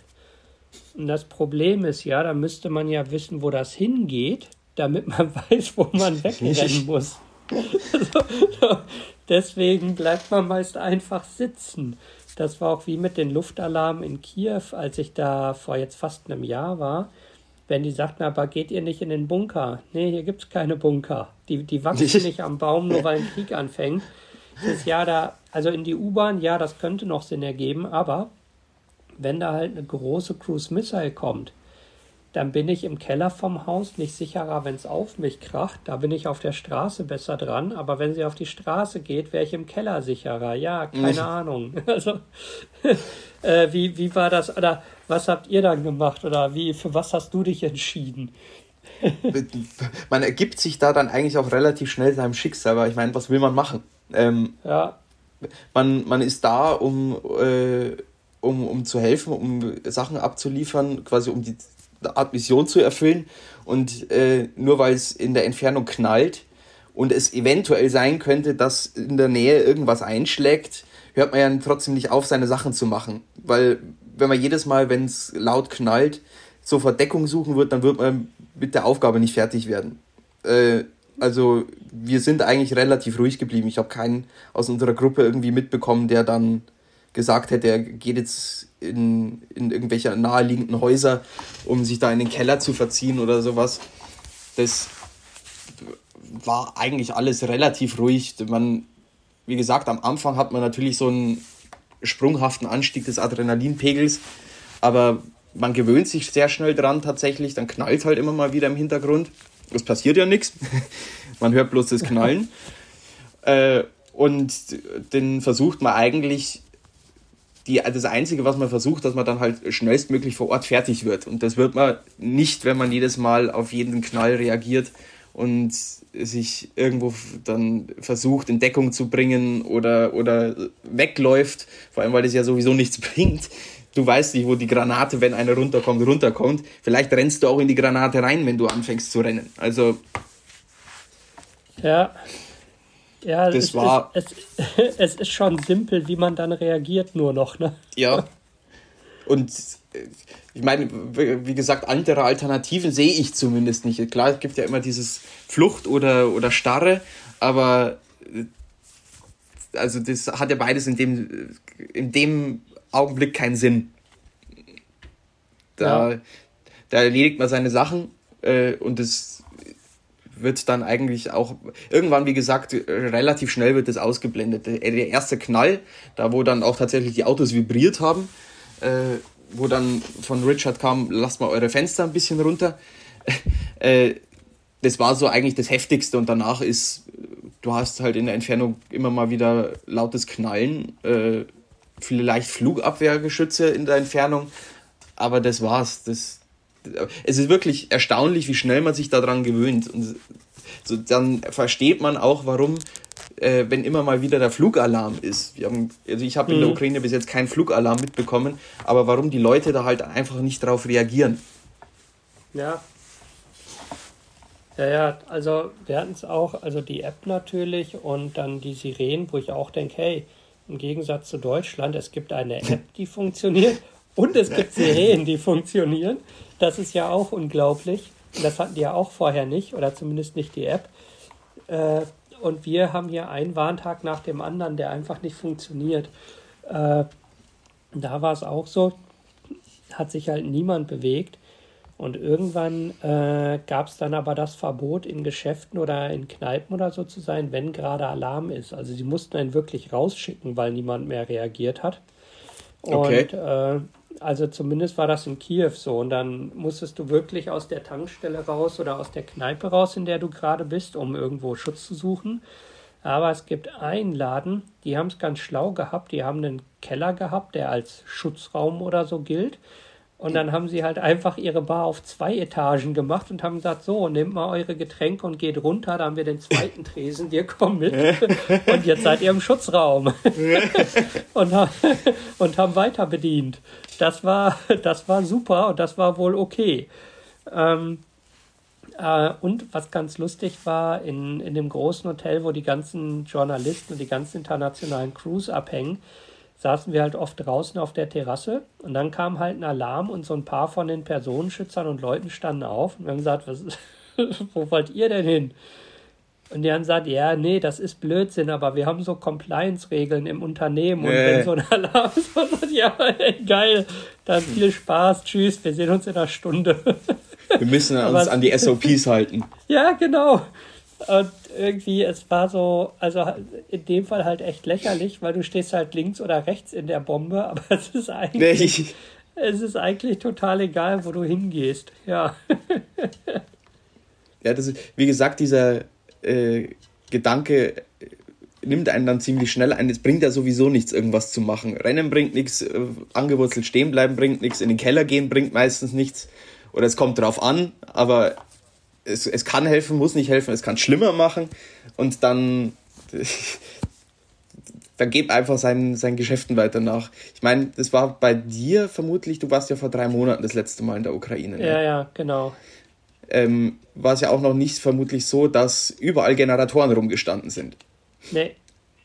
Und das Problem ist ja, da müsste man ja wissen, wo das hingeht, damit man weiß, wo man wegrennen muss. Also, deswegen bleibt man meist einfach sitzen. Das war auch wie mit den Luftalarmen in Kiew, als ich da vor jetzt fast einem Jahr war. Wenn die sagten, aber geht ihr nicht in den Bunker? Nee, hier gibt es keine Bunker. Die, die wachsen nicht am Baum, nur weil ein Krieg anfängt. Das Jahr da, also in die U-Bahn, ja, das könnte noch Sinn ergeben, aber wenn da halt eine große Cruise Missile kommt, dann bin ich im Keller vom Haus nicht sicherer, wenn es auf mich kracht. Da bin ich auf der Straße besser dran. Aber wenn sie auf die Straße geht, wäre ich im Keller sicherer. Ja, keine mhm. Ahnung. Also, äh, wie, wie war das? Oder was habt ihr dann gemacht? Oder wie, für was hast du dich entschieden? man ergibt sich da dann eigentlich auch relativ schnell seinem Schicksal, weil ich meine, was will man machen? Ähm, ja. Man, man ist da, um äh, um, um zu helfen, um Sachen abzuliefern, quasi um die Art Mission zu erfüllen. Und äh, nur weil es in der Entfernung knallt und es eventuell sein könnte, dass in der Nähe irgendwas einschlägt, hört man ja trotzdem nicht auf, seine Sachen zu machen. Weil wenn man jedes Mal, wenn es laut knallt, sofort Deckung suchen wird, dann wird man mit der Aufgabe nicht fertig werden. Äh, also wir sind eigentlich relativ ruhig geblieben. Ich habe keinen aus unserer Gruppe irgendwie mitbekommen, der dann gesagt hätte, er geht jetzt in, in irgendwelche naheliegenden Häuser, um sich da in den Keller zu verziehen oder sowas. Das war eigentlich alles relativ ruhig. Man, wie gesagt, am Anfang hat man natürlich so einen sprunghaften Anstieg des Adrenalinpegels, aber man gewöhnt sich sehr schnell dran tatsächlich, dann knallt halt immer mal wieder im Hintergrund. Es passiert ja nichts. man hört bloß das Knallen. äh, und den versucht man eigentlich, die, das Einzige, was man versucht, dass man dann halt schnellstmöglich vor Ort fertig wird. Und das wird man nicht, wenn man jedes Mal auf jeden Knall reagiert und sich irgendwo dann versucht, in Deckung zu bringen oder, oder wegläuft, vor allem weil das ja sowieso nichts bringt. Du weißt nicht, wo die Granate, wenn eine runterkommt, runterkommt. Vielleicht rennst du auch in die Granate rein, wenn du anfängst zu rennen. Also. Ja. Ja, das es, war. Es, es, es ist schon simpel, wie man dann reagiert, nur noch, ne? Ja. Und äh, ich meine, wie gesagt, andere Alternativen sehe ich zumindest nicht. Klar, es gibt ja immer dieses Flucht oder, oder Starre, aber äh, also das hat ja beides in dem, in dem Augenblick keinen Sinn. Da, ja. da erledigt man seine Sachen äh, und es wird dann eigentlich auch irgendwann, wie gesagt, relativ schnell wird das ausgeblendet. Der, erste Knall, da wo dann auch tatsächlich die Autos vibriert haben, äh, wo dann von Richard kam, lasst mal eure Fenster ein bisschen runter. äh, das war so eigentlich das Heftigste und danach ist, du hast halt in der Entfernung immer mal wieder lautes Knallen, äh, vielleicht Flugabwehrgeschütze in der Entfernung, aber das war's. Das, es ist wirklich erstaunlich, wie schnell man sich daran gewöhnt. Und so, dann versteht man auch, warum äh, wenn immer mal wieder der Flugalarm ist. Haben, also ich habe in der mhm. Ukraine bis jetzt keinen Flugalarm mitbekommen, aber warum die Leute da halt einfach nicht drauf reagieren. Ja. Ja, ja, also wir hatten es auch, also die App natürlich und dann die Sirenen, wo ich auch denke, hey, im Gegensatz zu Deutschland, es gibt eine App, die funktioniert und es gibt Sirenen, die funktionieren. Das ist ja auch unglaublich. Das hatten die ja auch vorher nicht, oder zumindest nicht die App. Äh, und wir haben hier einen Warntag nach dem anderen, der einfach nicht funktioniert. Äh, da war es auch so, hat sich halt niemand bewegt. Und irgendwann äh, gab es dann aber das Verbot, in Geschäften oder in Kneipen oder so zu sein, wenn gerade Alarm ist. Also sie mussten einen wirklich rausschicken, weil niemand mehr reagiert hat. Okay. Und äh, also zumindest war das in Kiew so. Und dann musstest du wirklich aus der Tankstelle raus oder aus der Kneipe raus, in der du gerade bist, um irgendwo Schutz zu suchen. Aber es gibt einen Laden, die haben es ganz schlau gehabt. Die haben einen Keller gehabt, der als Schutzraum oder so gilt. Und dann haben sie halt einfach ihre Bar auf zwei Etagen gemacht und haben gesagt, so, nehmt mal eure Getränke und geht runter, da haben wir den zweiten Tresen, wir kommen mit. Und jetzt seid ihr im Schutzraum. und, und haben weiter bedient. Das war, das war super und das war wohl okay. Ähm, äh, und was ganz lustig war, in, in dem großen Hotel, wo die ganzen Journalisten und die ganzen internationalen Crews abhängen, saßen wir halt oft draußen auf der Terrasse und dann kam halt ein Alarm und so ein paar von den Personenschützern und Leuten standen auf und haben gesagt, was, wo wollt ihr denn hin? Und die haben gesagt, ja, nee, das ist Blödsinn, aber wir haben so Compliance-Regeln im Unternehmen und äh. wenn so ein Alarm ist, sagt, ja, ey, geil, dann viel Spaß, tschüss, wir sehen uns in einer Stunde. Wir müssen uns an die SOPs halten. Ja, genau. Und irgendwie, es war so, also in dem Fall halt echt lächerlich, weil du stehst halt links oder rechts in der Bombe, aber es ist eigentlich, nee. es ist eigentlich total egal, wo du hingehst. Ja. Ja, das ist, wie gesagt, dieser äh, Gedanke äh, nimmt einen dann ziemlich schnell ein. Es bringt ja sowieso nichts, irgendwas zu machen. Rennen bringt nichts, äh, angewurzelt stehen bleiben bringt nichts, in den Keller gehen bringt meistens nichts. Oder es kommt drauf an, aber es, es kann helfen, muss nicht helfen, es kann schlimmer machen und dann, dann gib einfach seinen, seinen Geschäften weiter nach. Ich meine, das war bei dir vermutlich, du warst ja vor drei Monaten das letzte Mal in der Ukraine. Ne? Ja, ja, genau. Ähm, war es ja auch noch nicht vermutlich so, dass überall Generatoren rumgestanden sind. Nee,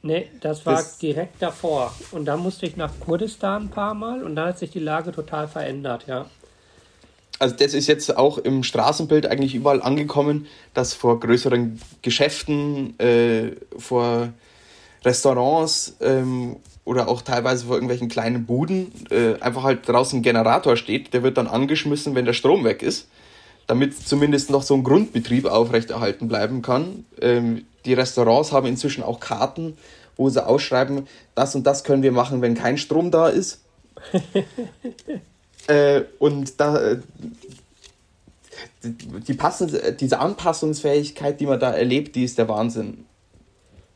nee, das war das, direkt davor. Und da musste ich nach Kurdistan ein paar Mal und da hat sich die Lage total verändert, ja also das ist jetzt auch im Straßenbild eigentlich überall angekommen, dass vor größeren Geschäften, äh, vor Restaurants ähm, oder auch teilweise vor irgendwelchen kleinen Buden äh, einfach halt draußen ein Generator steht, der wird dann angeschmissen, wenn der Strom weg ist, damit zumindest noch so ein Grundbetrieb aufrechterhalten bleiben kann. Ähm, die Restaurants haben inzwischen auch Karten, wo sie ausschreiben, das und das können wir machen, wenn kein Strom da ist. Äh, und da, äh, die Passen, diese Anpassungsfähigkeit, die man da erlebt, die ist der Wahnsinn.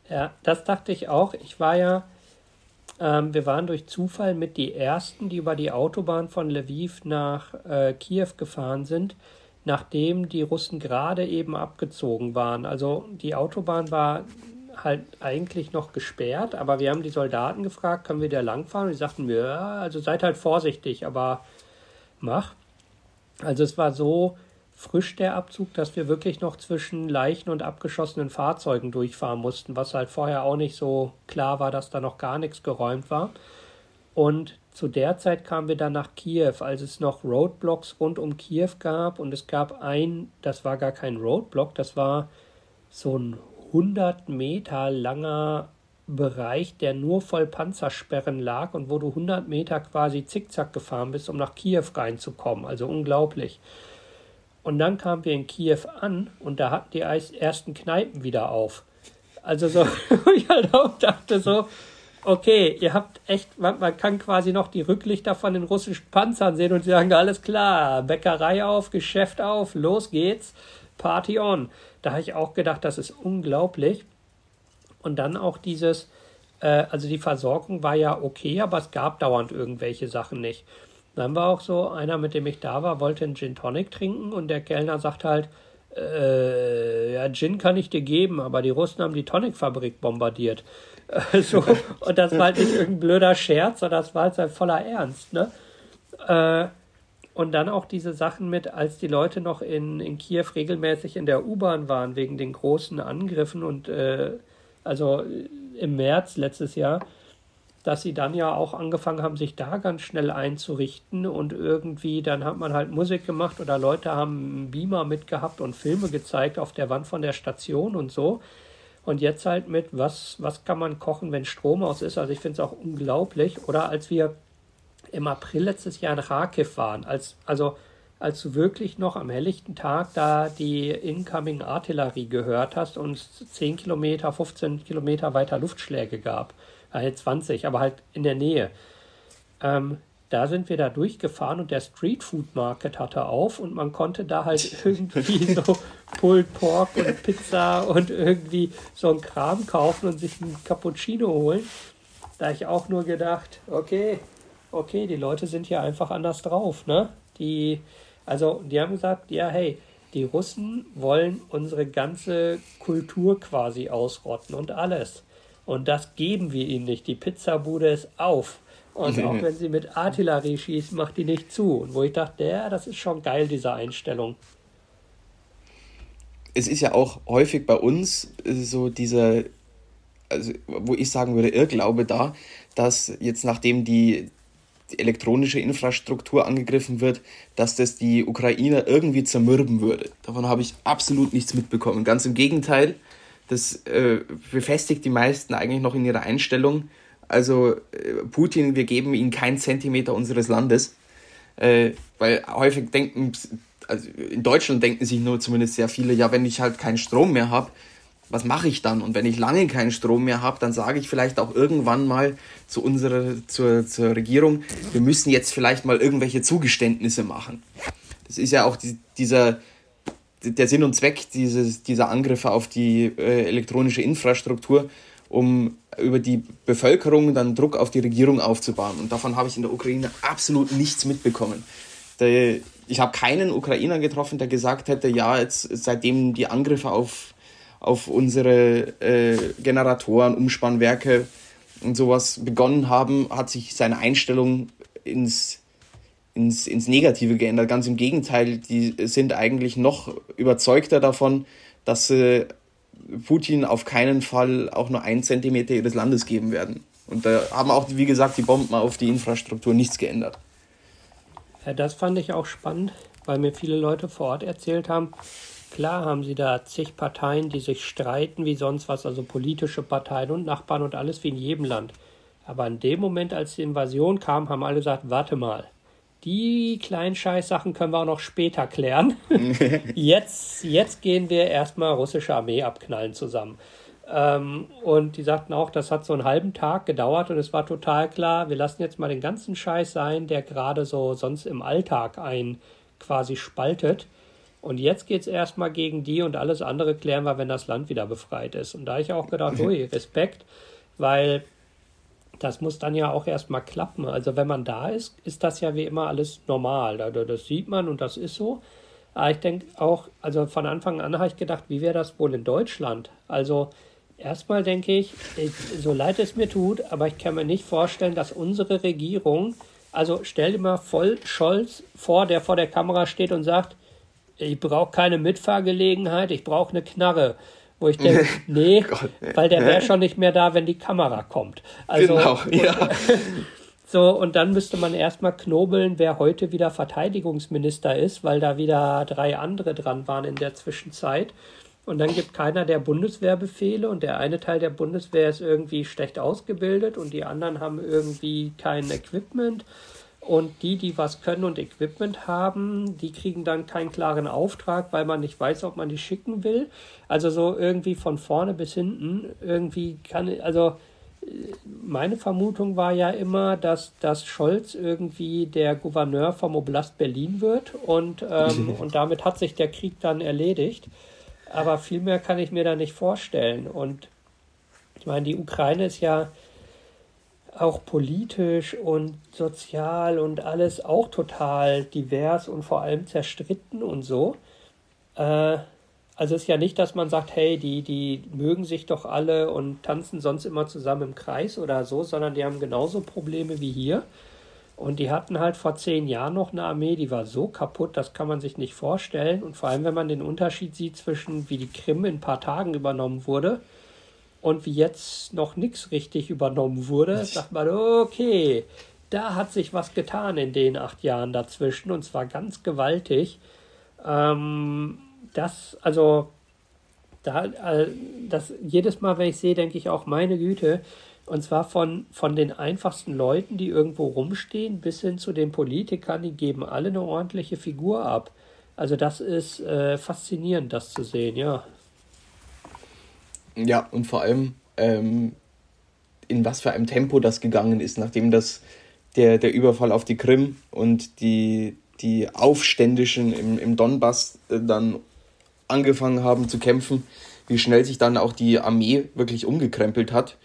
Ja, das dachte ich auch. Ich war ja, ähm, wir waren durch Zufall mit die ersten, die über die Autobahn von Lviv nach äh, Kiew gefahren sind, nachdem die Russen gerade eben abgezogen waren. Also die Autobahn war halt eigentlich noch gesperrt, aber wir haben die Soldaten gefragt, können wir da langfahren? Und die sagten ja, also seid halt vorsichtig, aber mach. Also es war so frisch der Abzug, dass wir wirklich noch zwischen Leichen und abgeschossenen Fahrzeugen durchfahren mussten, was halt vorher auch nicht so klar war, dass da noch gar nichts geräumt war. Und zu der Zeit kamen wir dann nach Kiew, als es noch Roadblocks rund um Kiew gab und es gab ein, das war gar kein Roadblock, das war so ein 100 Meter langer Bereich, der nur voll Panzersperren lag und wo du 100 Meter quasi zickzack gefahren bist, um nach Kiew reinzukommen. Also unglaublich. Und dann kamen wir in Kiew an und da hatten die ersten Kneipen wieder auf. Also so, ich halt auch dachte so, okay, ihr habt echt, man, man, kann quasi noch die Rücklichter von den russischen Panzern sehen und sagen, alles klar, Bäckerei auf, Geschäft auf, los geht's, Party on. Da habe ich auch gedacht, das ist unglaublich. Und dann auch dieses, äh, also die Versorgung war ja okay, aber es gab dauernd irgendwelche Sachen nicht. Dann war auch so, einer, mit dem ich da war, wollte einen Gin Tonic trinken und der Kellner sagt halt, äh, ja, Gin kann ich dir geben, aber die Russen haben die Tonic-Fabrik bombardiert. so, und das war halt nicht irgendein blöder Scherz, sondern das war halt voller Ernst. Ne? Äh, und dann auch diese Sachen mit, als die Leute noch in, in Kiew regelmäßig in der U-Bahn waren, wegen den großen Angriffen und äh, also im März letztes Jahr, dass sie dann ja auch angefangen haben, sich da ganz schnell einzurichten und irgendwie, dann hat man halt Musik gemacht oder Leute haben einen Beamer mitgehabt und Filme gezeigt auf der Wand von der Station und so. Und jetzt halt mit, was, was kann man kochen, wenn Strom aus ist? Also ich finde es auch unglaublich. Oder als wir im April letztes Jahr in Rakiv waren, als, also als du wirklich noch am helllichten Tag da die Incoming Artillerie gehört hast und es 10 Kilometer, 15 Kilometer weiter Luftschläge gab halt 20, aber halt in der Nähe. Ähm, da sind wir da durchgefahren und der Street Food Market hatte auf und man konnte da halt irgendwie so Pulled Pork und Pizza und irgendwie so ein Kram kaufen und sich einen Cappuccino holen. Da ich auch nur gedacht, okay, okay, die Leute sind hier einfach anders drauf, ne? Die, also, die haben gesagt, ja, hey, die Russen wollen unsere ganze Kultur quasi ausrotten und alles. Und das geben wir ihnen nicht. Die Pizzabude ist auf. Und auch wenn sie mit Artillerie schießt, macht die nicht zu. Und wo ich dachte, ja, das ist schon geil, diese Einstellung. Es ist ja auch häufig bei uns so dieser, also wo ich sagen würde, Irrglaube da, dass jetzt nachdem die, die elektronische Infrastruktur angegriffen wird, dass das die Ukrainer irgendwie zermürben würde. Davon habe ich absolut nichts mitbekommen. Ganz im Gegenteil, das äh, befestigt die meisten eigentlich noch in ihrer Einstellung. Also äh, Putin, wir geben ihm keinen Zentimeter unseres Landes, äh, weil häufig denken, also in Deutschland denken sich nur zumindest sehr viele, ja, wenn ich halt keinen Strom mehr habe, was mache ich dann? Und wenn ich lange keinen Strom mehr habe, dann sage ich vielleicht auch irgendwann mal zu unserer, zur, zur Regierung, wir müssen jetzt vielleicht mal irgendwelche Zugeständnisse machen. Das ist ja auch die, dieser, der Sinn und Zweck dieses, dieser Angriffe auf die äh, elektronische Infrastruktur, um über die Bevölkerung dann Druck auf die Regierung aufzubauen. Und davon habe ich in der Ukraine absolut nichts mitbekommen. Der, ich habe keinen Ukrainer getroffen, der gesagt hätte, ja, jetzt seitdem die Angriffe auf, auf unsere äh, Generatoren, Umspannwerke und sowas begonnen haben, hat sich seine Einstellung ins ins, ins Negative geändert. Ganz im Gegenteil, die sind eigentlich noch überzeugter davon, dass sie Putin auf keinen Fall auch nur einen Zentimeter ihres Landes geben werden. Und da haben auch, wie gesagt, die Bomben auf die Infrastruktur nichts geändert. Ja, das fand ich auch spannend, weil mir viele Leute vor Ort erzählt haben, klar haben sie da zig Parteien, die sich streiten wie sonst was, also politische Parteien und Nachbarn und alles wie in jedem Land. Aber in dem Moment, als die Invasion kam, haben alle gesagt, warte mal, die kleinen Scheißsachen können wir auch noch später klären. jetzt, jetzt gehen wir erstmal russische Armee abknallen zusammen. Ähm, und die sagten auch, das hat so einen halben Tag gedauert und es war total klar, wir lassen jetzt mal den ganzen Scheiß sein, der gerade so sonst im Alltag ein quasi spaltet. Und jetzt geht es erstmal gegen die und alles andere klären wir, wenn das Land wieder befreit ist. Und da habe ich auch gedacht, ui, Respekt, weil das muss dann ja auch erstmal klappen. Also wenn man da ist, ist das ja wie immer alles normal. Das sieht man und das ist so. Aber ich denke auch, also von Anfang an habe ich gedacht, wie wäre das wohl in Deutschland? Also erstmal denke ich, ich, so leid es mir tut, aber ich kann mir nicht vorstellen, dass unsere Regierung, also stell dir mal voll Scholz vor, der vor der Kamera steht und sagt, ich brauche keine Mitfahrgelegenheit, ich brauche eine Knarre. Wo ich denke, nee, Gott, weil der wäre schon nicht mehr da, wenn die Kamera kommt. Also, genau, ja. So, und dann müsste man erstmal knobeln, wer heute wieder Verteidigungsminister ist, weil da wieder drei andere dran waren in der Zwischenzeit. Und dann gibt keiner der Bundeswehrbefehle und der eine Teil der Bundeswehr ist irgendwie schlecht ausgebildet und die anderen haben irgendwie kein Equipment. Und die, die was können und Equipment haben, die kriegen dann keinen klaren Auftrag, weil man nicht weiß, ob man die schicken will. Also so irgendwie von vorne bis hinten irgendwie kann, also meine Vermutung war ja immer, dass, dass Scholz irgendwie der Gouverneur vom Oblast Berlin wird und, ähm, und damit hat sich der Krieg dann erledigt. Aber viel mehr kann ich mir da nicht vorstellen. Und ich meine, die Ukraine ist ja auch politisch und sozial und alles auch total divers und vor allem zerstritten und so. Äh, also es ist ja nicht, dass man sagt, hey, die, die mögen sich doch alle und tanzen sonst immer zusammen im Kreis oder so, sondern die haben genauso Probleme wie hier. Und die hatten halt vor zehn Jahren noch eine Armee, die war so kaputt, das kann man sich nicht vorstellen. Und vor allem, wenn man den Unterschied sieht zwischen, wie die Krim in ein paar Tagen übernommen wurde und wie jetzt noch nichts richtig übernommen wurde, sagt man, okay, da hat sich was getan in den acht Jahren dazwischen und zwar ganz gewaltig. Ähm, das, also, da, äh, das jedes Mal, wenn ich sehe, denke ich auch, meine Güte, und zwar von, von den einfachsten Leuten, die irgendwo rumstehen, bis hin zu den Politikern, die geben alle eine ordentliche Figur ab. Also das ist äh, faszinierend, das zu sehen, ja. Ja, und vor allem, ähm, in was für einem Tempo das gegangen ist, nachdem das der, der Überfall auf die Krim und die, die Aufständischen im, im Donbass äh, dann angefangen haben zu kämpfen, wie schnell sich dann auch die Armee wirklich umgekrempelt hat.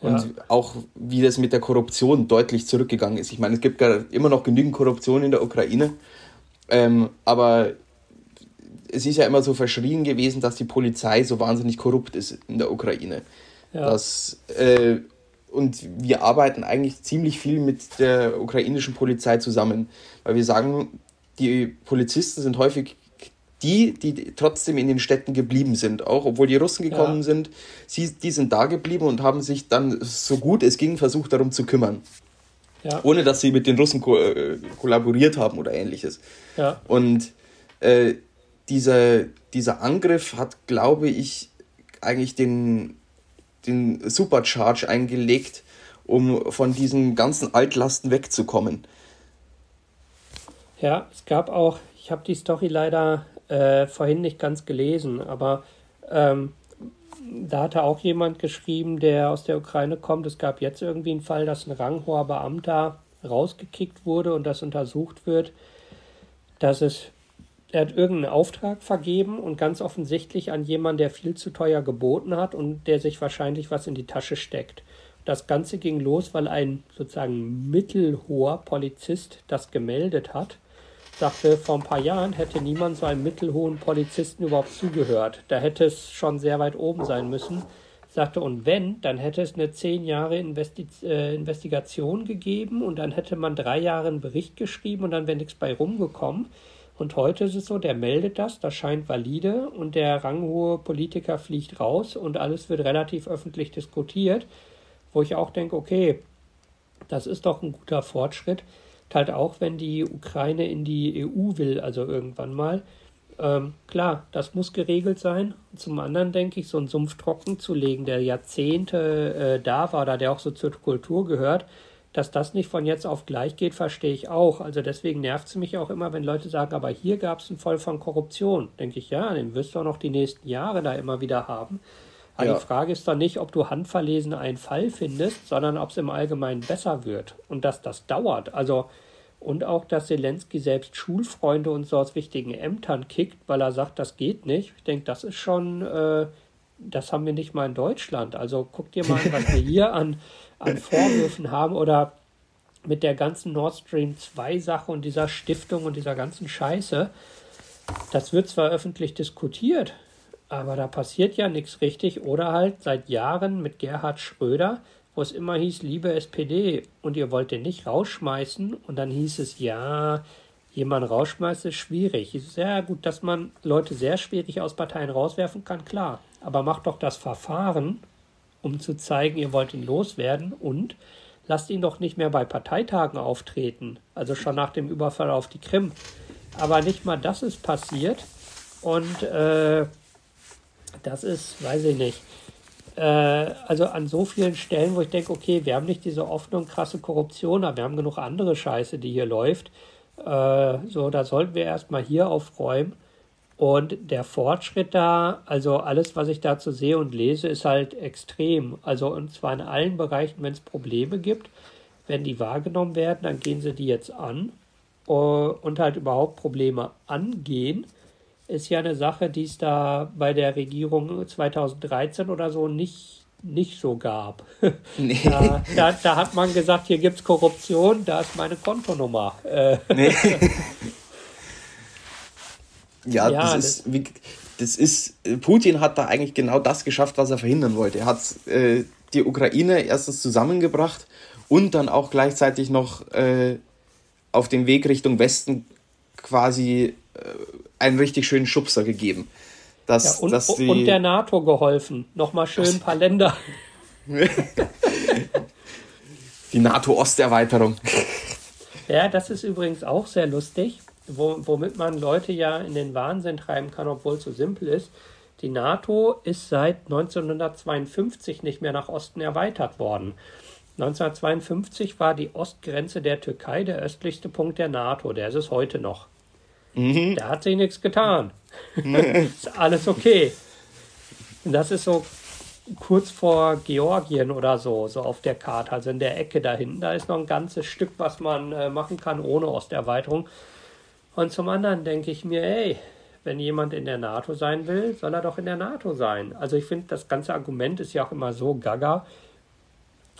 Und ja. auch wie das mit der Korruption deutlich zurückgegangen ist. Ich meine, es gibt immer noch genügend Korruption in der Ukraine, ähm, aber es ist ja immer so verschrien gewesen, dass die Polizei so wahnsinnig korrupt ist in der Ukraine. Ja. Das, äh, und wir arbeiten eigentlich ziemlich viel mit der ukrainischen Polizei zusammen, weil wir sagen, die Polizisten sind häufig die, die trotzdem in den Städten geblieben sind, auch obwohl die Russen gekommen ja. sind, sie, die sind da geblieben und haben sich dann so gut es ging versucht darum zu kümmern. Ja. Ohne dass sie mit den Russen ko äh, kollaboriert haben oder ähnliches. Ja. Und äh, dieser, dieser Angriff hat, glaube ich, eigentlich den, den Supercharge eingelegt, um von diesen ganzen Altlasten wegzukommen. Ja, es gab auch, ich habe die Story leider äh, vorhin nicht ganz gelesen, aber ähm, da hatte auch jemand geschrieben, der aus der Ukraine kommt. Es gab jetzt irgendwie einen Fall, dass ein ranghoher Beamter rausgekickt wurde und das untersucht wird, dass es er hat irgendeinen Auftrag vergeben und ganz offensichtlich an jemanden, der viel zu teuer geboten hat und der sich wahrscheinlich was in die Tasche steckt. Das Ganze ging los, weil ein sozusagen mittelhoher Polizist das gemeldet hat sagte, vor ein paar Jahren hätte niemand so einem mittelhohen Polizisten überhaupt zugehört. Da hätte es schon sehr weit oben sein müssen. Sagte, und wenn, dann hätte es eine zehn Jahre Investi äh, Investigation gegeben und dann hätte man drei Jahre einen Bericht geschrieben und dann wäre nichts bei rumgekommen. Und heute ist es so, der meldet das, das scheint valide und der ranghohe Politiker fliegt raus und alles wird relativ öffentlich diskutiert, wo ich auch denke, okay, das ist doch ein guter Fortschritt halt auch, wenn die Ukraine in die EU will, also irgendwann mal. Ähm, klar, das muss geregelt sein. Zum anderen denke ich, so einen Sumpf trocken zu legen, der Jahrzehnte äh, da war oder der auch so zur Kultur gehört, dass das nicht von jetzt auf gleich geht, verstehe ich auch. Also deswegen nervt es mich auch immer, wenn Leute sagen, aber hier gab es einen Fall von Korruption. Denke ich, ja, den wirst du auch noch die nächsten Jahre da immer wieder haben. Aber ja. die Frage ist doch nicht, ob du handverlesen einen Fall findest, sondern ob es im Allgemeinen besser wird und dass das dauert. Also und auch, dass Zelensky selbst Schulfreunde und so aus wichtigen Ämtern kickt, weil er sagt, das geht nicht. Ich denke, das ist schon, äh, das haben wir nicht mal in Deutschland. Also guck dir mal an, was wir hier an, an Vorwürfen haben oder mit der ganzen Nord Stream 2 Sache und dieser Stiftung und dieser ganzen Scheiße. Das wird zwar öffentlich diskutiert, aber da passiert ja nichts richtig. Oder halt seit Jahren mit Gerhard Schröder, wo es immer hieß, liebe SPD, und ihr wollt den nicht rausschmeißen, und dann hieß es, ja, jemand rausschmeißt, ist schwierig. Ist sehr gut, dass man Leute sehr schwierig aus Parteien rauswerfen kann, klar. Aber macht doch das Verfahren, um zu zeigen, ihr wollt ihn loswerden und lasst ihn doch nicht mehr bei Parteitagen auftreten, also schon nach dem Überfall auf die Krim. Aber nicht mal das ist passiert und äh, das ist, weiß ich nicht äh, also an so vielen Stellen, wo ich denke, okay, wir haben nicht diese offene und krasse Korruption, aber wir haben genug andere Scheiße, die hier läuft. Äh, so, da sollten wir erstmal hier aufräumen. Und der Fortschritt da, also alles, was ich dazu sehe und lese, ist halt extrem. Also und zwar in allen Bereichen, wenn es Probleme gibt, wenn die wahrgenommen werden, dann gehen sie die jetzt an äh, und halt überhaupt Probleme angehen ist ja eine Sache, die es da bei der Regierung 2013 oder so nicht, nicht so gab. Nee. Da, da, da hat man gesagt, hier gibt es Korruption, da ist meine Kontonummer. Äh. Nee. ja, ja, das, das ist, wie, das ist, Putin hat da eigentlich genau das geschafft, was er verhindern wollte. Er hat äh, die Ukraine erstens zusammengebracht und dann auch gleichzeitig noch äh, auf dem Weg Richtung Westen quasi äh, einen richtig schönen Schubser gegeben. Dass, ja, und, dass die und der NATO geholfen. Nochmal schön ein paar Länder. die NATO-Osterweiterung. Ja, das ist übrigens auch sehr lustig, womit man Leute ja in den Wahnsinn treiben kann, obwohl es so simpel ist. Die NATO ist seit 1952 nicht mehr nach Osten erweitert worden. 1952 war die Ostgrenze der Türkei der östlichste Punkt der NATO. Der ist es heute noch. Mhm. Da hat sich nichts getan. ist alles okay. Und das ist so kurz vor Georgien oder so, so auf der Karte, also in der Ecke da hinten. Da ist noch ein ganzes Stück, was man äh, machen kann ohne Osterweiterung. Und zum anderen denke ich mir, ey, wenn jemand in der NATO sein will, soll er doch in der NATO sein. Also ich finde, das ganze Argument ist ja auch immer so gaga.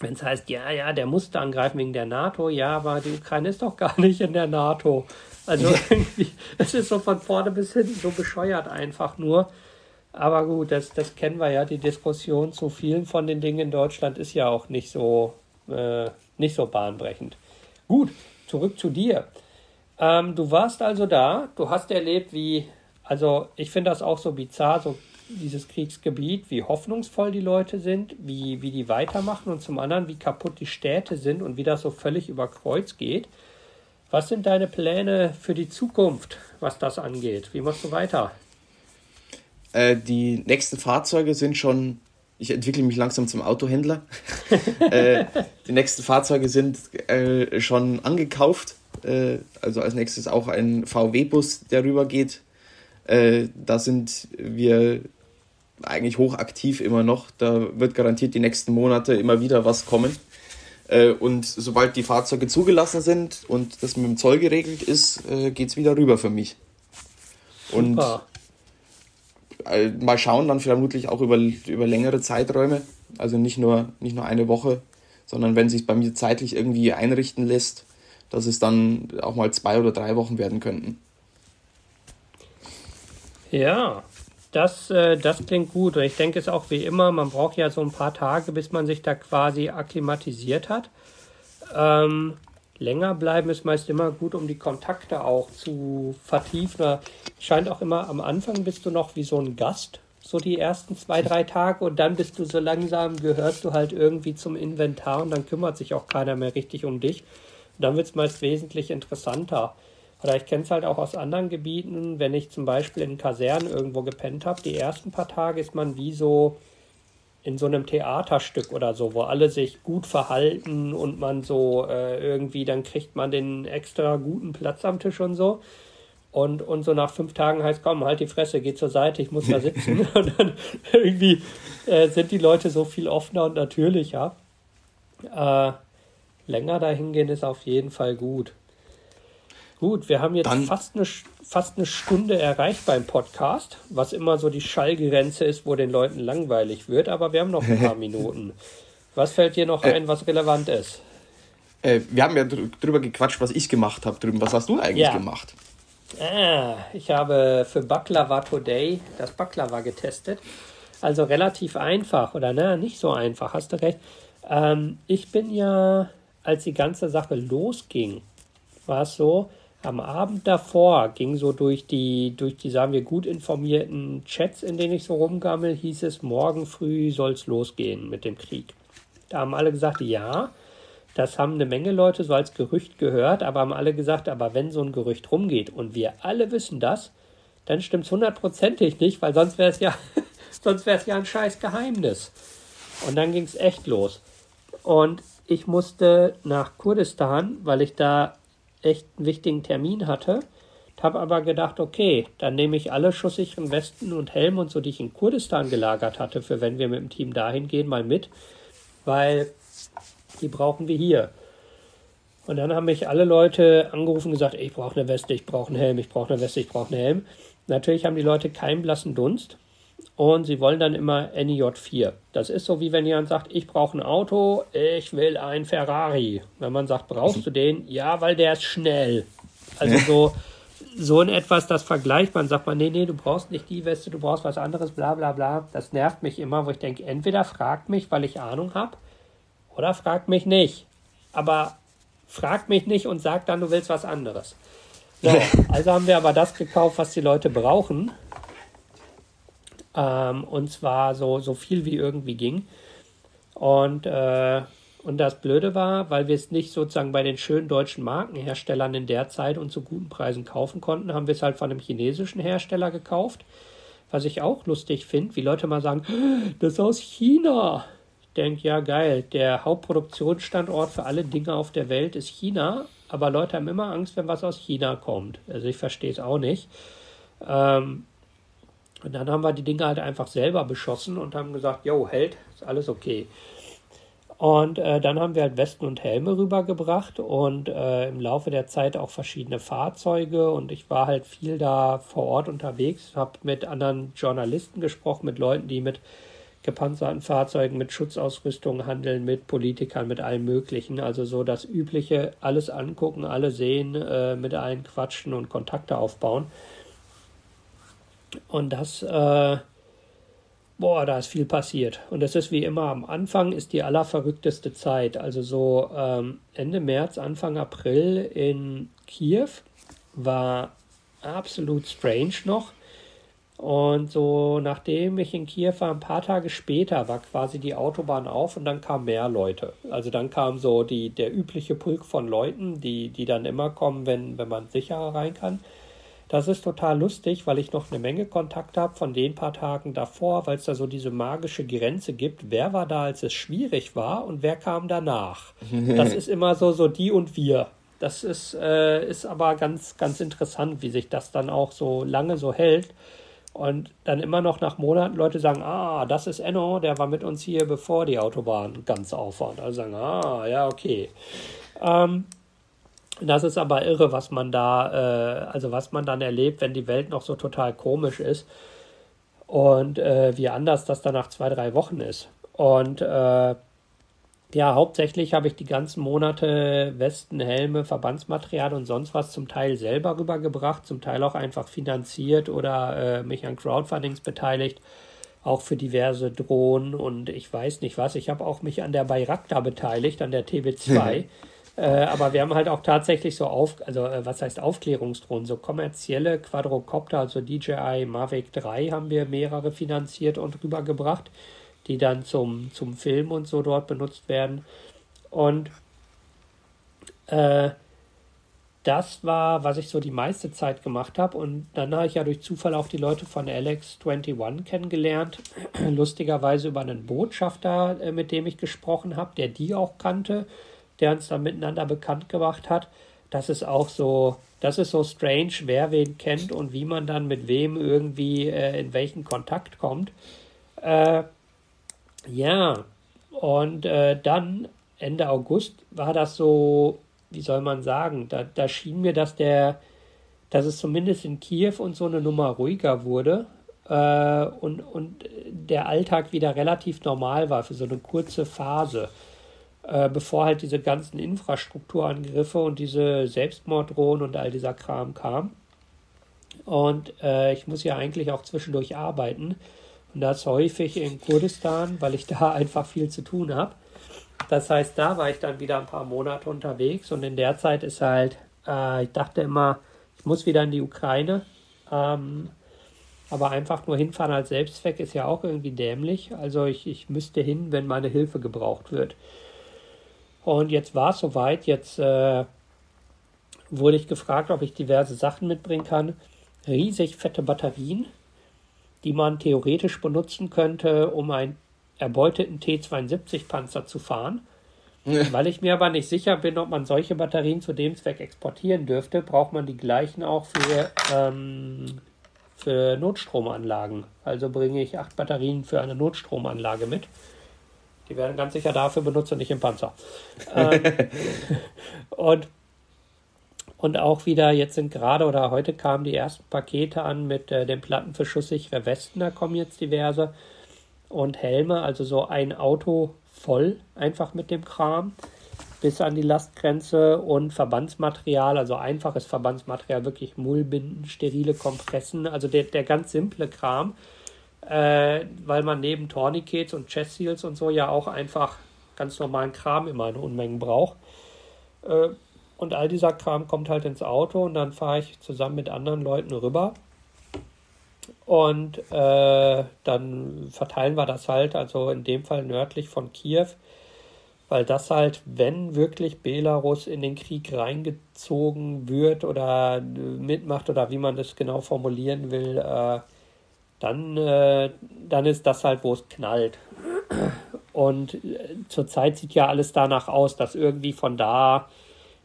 Wenn es heißt, ja, ja, der musste angreifen wegen der NATO, ja, aber die Ukraine ist doch gar nicht in der NATO. Also irgendwie, es ist so von vorne bis hinten so bescheuert einfach nur. Aber gut, das, das kennen wir ja. Die Diskussion zu vielen von den Dingen in Deutschland ist ja auch nicht so, äh, nicht so bahnbrechend. Gut, zurück zu dir. Ähm, du warst also da, du hast erlebt, wie, also ich finde das auch so bizarr, so dieses Kriegsgebiet, wie hoffnungsvoll die Leute sind, wie, wie die weitermachen und zum anderen, wie kaputt die Städte sind und wie das so völlig über Kreuz geht. Was sind deine Pläne für die Zukunft, was das angeht? Wie machst du weiter? Äh, die nächsten Fahrzeuge sind schon. Ich entwickle mich langsam zum Autohändler. äh, die nächsten Fahrzeuge sind äh, schon angekauft. Äh, also als nächstes auch ein VW-Bus, der rübergeht. Äh, da sind wir eigentlich hochaktiv immer noch. Da wird garantiert die nächsten Monate immer wieder was kommen. Äh, und sobald die Fahrzeuge zugelassen sind und das mit dem Zoll geregelt ist, äh, geht es wieder rüber für mich. Und äh, mal schauen, dann vermutlich auch über, über längere Zeiträume. Also nicht nur, nicht nur eine Woche, sondern wenn sich bei mir zeitlich irgendwie einrichten lässt, dass es dann auch mal zwei oder drei Wochen werden könnten. Ja, das, äh, das klingt gut. Und ich denke es auch wie immer, man braucht ja so ein paar Tage, bis man sich da quasi akklimatisiert hat. Ähm, länger bleiben ist meist immer gut, um die Kontakte auch zu vertiefen. Scheint auch immer am Anfang bist du noch wie so ein Gast, so die ersten zwei, drei Tage und dann bist du so langsam, gehörst du halt irgendwie zum Inventar und dann kümmert sich auch keiner mehr richtig um dich. Dann wird es meist wesentlich interessanter. Oder ich kenne es halt auch aus anderen Gebieten, wenn ich zum Beispiel in Kasernen irgendwo gepennt habe, die ersten paar Tage ist man wie so in so einem Theaterstück oder so, wo alle sich gut verhalten und man so äh, irgendwie, dann kriegt man den extra guten Platz am Tisch und so. Und, und so nach fünf Tagen heißt, komm, halt die Fresse, geh zur Seite, ich muss da sitzen. und dann irgendwie äh, sind die Leute so viel offener und natürlicher. Äh, länger dahin gehen ist auf jeden Fall gut. Gut, wir haben jetzt fast eine, fast eine Stunde erreicht beim Podcast, was immer so die Schallgrenze ist, wo den Leuten langweilig wird, aber wir haben noch ein paar Minuten. Was fällt dir noch äh, ein, was relevant ist? Äh, wir haben ja drüber gequatscht, was ich gemacht habe drüben. Was hast du eigentlich ja. gemacht? Ah, ich habe für Baklava Today das Baklava getestet. Also relativ einfach, oder ne? Nicht so einfach, hast du recht. Ähm, ich bin ja, als die ganze Sache losging, war es so, am Abend davor ging so durch die, durch die, sagen wir, gut informierten Chats, in denen ich so rumgammel, hieß es, morgen früh soll es losgehen mit dem Krieg. Da haben alle gesagt, ja, das haben eine Menge Leute so als Gerücht gehört, aber haben alle gesagt, aber wenn so ein Gerücht rumgeht und wir alle wissen das, dann stimmt es hundertprozentig nicht, weil sonst wäre es ja, sonst wäre es ja ein scheiß Geheimnis. Und dann ging es echt los. Und ich musste nach Kurdistan, weil ich da echt einen wichtigen Termin hatte. Habe aber gedacht, okay, dann nehme ich alle schusssicheren Westen und Helme und so, die ich in Kurdistan gelagert hatte, für wenn wir mit dem Team dahin gehen, mal mit, weil die brauchen wir hier. Und dann haben mich alle Leute angerufen und gesagt, ich brauche eine Weste, ich brauche einen Helm, ich brauche eine Weste, ich brauche einen Helm. Natürlich haben die Leute keinen blassen Dunst und sie wollen dann immer NIJ4. Das ist so wie wenn jemand sagt, ich brauche ein Auto, ich will ein Ferrari. Wenn man sagt, brauchst du den? Ja, weil der ist schnell. Also so, so in etwas, das vergleicht man, sagt man, nee, nee, du brauchst nicht die Weste, du brauchst was anderes, bla bla bla. Das nervt mich immer, wo ich denke, entweder fragt mich, weil ich Ahnung habe, oder fragt mich nicht. Aber fragt mich nicht und sagt dann, du willst was anderes. So, also haben wir aber das gekauft, was die Leute brauchen. Ähm, und zwar so, so viel wie irgendwie ging. Und, äh, und das Blöde war, weil wir es nicht sozusagen bei den schönen deutschen Markenherstellern in der Zeit und zu guten Preisen kaufen konnten, haben wir es halt von einem chinesischen Hersteller gekauft. Was ich auch lustig finde, wie Leute mal sagen, das ist aus China. Ich denke, ja geil, der Hauptproduktionsstandort für alle Dinge auf der Welt ist China, aber Leute haben immer Angst, wenn was aus China kommt. Also ich verstehe es auch nicht. Ähm, und dann haben wir die Dinge halt einfach selber beschossen und haben gesagt, jo, hält, ist alles okay. Und äh, dann haben wir halt Westen und Helme rübergebracht und äh, im Laufe der Zeit auch verschiedene Fahrzeuge. Und ich war halt viel da vor Ort unterwegs, habe mit anderen Journalisten gesprochen, mit Leuten, die mit gepanzerten Fahrzeugen, mit Schutzausrüstung handeln, mit Politikern, mit allem Möglichen. Also so das Übliche, alles angucken, alle sehen, äh, mit allen quatschen und Kontakte aufbauen. Und das, äh, boah, da ist viel passiert. Und das ist wie immer am Anfang ist die allerverrückteste Zeit. Also so ähm, Ende März, Anfang April in Kiew war absolut strange noch. Und so nachdem ich in Kiew war, ein paar Tage später war quasi die Autobahn auf und dann kamen mehr Leute. Also dann kam so die, der übliche Pulk von Leuten, die, die dann immer kommen, wenn, wenn man sicherer rein kann. Das ist total lustig, weil ich noch eine Menge Kontakt habe von den paar Tagen davor, weil es da so diese magische Grenze gibt. Wer war da, als es schwierig war und wer kam danach? Das ist immer so, so die und wir. Das ist, äh, ist aber ganz, ganz interessant, wie sich das dann auch so lange so hält. Und dann immer noch nach Monaten Leute sagen, ah, das ist Enno, der war mit uns hier, bevor die Autobahn ganz auf war. Also sagen, ah, ja, okay. Ähm, das ist aber irre, was man da, äh, also was man dann erlebt, wenn die Welt noch so total komisch ist und äh, wie anders das dann nach zwei, drei Wochen ist. Und äh, ja, hauptsächlich habe ich die ganzen Monate Westen, Helme, Verbandsmaterial und sonst was zum Teil selber rübergebracht, zum Teil auch einfach finanziert oder äh, mich an Crowdfundings beteiligt, auch für diverse Drohnen und ich weiß nicht was. Ich habe auch mich an der Bayraktar beteiligt, an der TB2. Äh, aber wir haben halt auch tatsächlich so auf, also äh, was heißt Aufklärungsdrohnen, so kommerzielle Quadrocopter, also DJI Mavic 3 haben wir mehrere finanziert und rübergebracht, die dann zum, zum Film und so dort benutzt werden. Und äh, das war, was ich so die meiste Zeit gemacht habe. Und dann habe ich ja durch Zufall auch die Leute von Alex21 kennengelernt. Lustigerweise über einen Botschafter, äh, mit dem ich gesprochen habe, der die auch kannte der uns dann miteinander bekannt gemacht hat. Das ist auch so, das ist so strange, wer wen kennt und wie man dann mit wem irgendwie äh, in welchen Kontakt kommt. Äh, ja, und äh, dann Ende August war das so, wie soll man sagen, da, da schien mir, dass der, dass es zumindest in Kiew und so eine Nummer ruhiger wurde äh, und, und der Alltag wieder relativ normal war für so eine kurze Phase, äh, bevor halt diese ganzen Infrastrukturangriffe und diese Selbstmorddrohnen und all dieser Kram kam. Und äh, ich muss ja eigentlich auch zwischendurch arbeiten. Und das häufig in Kurdistan, weil ich da einfach viel zu tun habe. Das heißt, da war ich dann wieder ein paar Monate unterwegs und in der Zeit ist halt, äh, ich dachte immer, ich muss wieder in die Ukraine. Ähm, aber einfach nur hinfahren als Selbstzweck ist ja auch irgendwie dämlich. Also ich, ich müsste hin, wenn meine Hilfe gebraucht wird. Und jetzt war es soweit. Jetzt äh, wurde ich gefragt, ob ich diverse Sachen mitbringen kann. Riesig fette Batterien, die man theoretisch benutzen könnte, um einen erbeuteten T-72-Panzer zu fahren. Ja. Weil ich mir aber nicht sicher bin, ob man solche Batterien zu dem Zweck exportieren dürfte, braucht man die gleichen auch für, ähm, für Notstromanlagen. Also bringe ich acht Batterien für eine Notstromanlage mit. Die werden ganz sicher dafür benutzt und nicht im Panzer. ähm, und, und auch wieder, jetzt sind gerade oder heute kamen die ersten Pakete an mit äh, den Platten für schusssichere Westen, da kommen jetzt diverse und Helme, also so ein Auto voll einfach mit dem Kram bis an die Lastgrenze und Verbandsmaterial, also einfaches Verbandsmaterial, wirklich Mullbinden, sterile Kompressen, also der, der ganz simple Kram, äh, weil man neben Tourniquets und Chest Seals und so ja auch einfach ganz normalen Kram immer in Unmengen braucht. Äh, und all dieser Kram kommt halt ins Auto und dann fahre ich zusammen mit anderen Leuten rüber und äh, dann verteilen wir das halt, also in dem Fall nördlich von Kiew, weil das halt, wenn wirklich Belarus in den Krieg reingezogen wird oder mitmacht oder wie man das genau formulieren will, äh, dann, äh, dann ist das halt, wo es knallt. Und äh, zurzeit sieht ja alles danach aus, dass irgendwie von da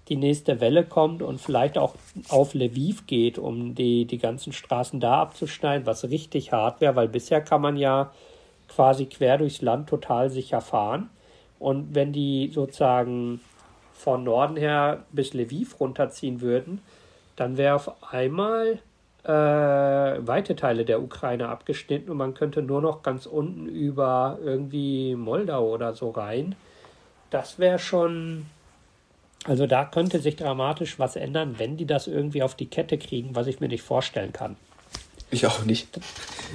die nächste Welle kommt und vielleicht auch auf Lviv geht, um die, die ganzen Straßen da abzuschneiden, was richtig hart wäre, weil bisher kann man ja quasi quer durchs Land total sicher fahren. Und wenn die sozusagen von Norden her bis Lviv runterziehen würden, dann wäre auf einmal äh, weite Teile der Ukraine abgeschnitten und man könnte nur noch ganz unten über irgendwie Moldau oder so rein. Das wäre schon also da könnte sich dramatisch was ändern, wenn die das irgendwie auf die Kette kriegen, was ich mir nicht vorstellen kann. Ich auch nicht.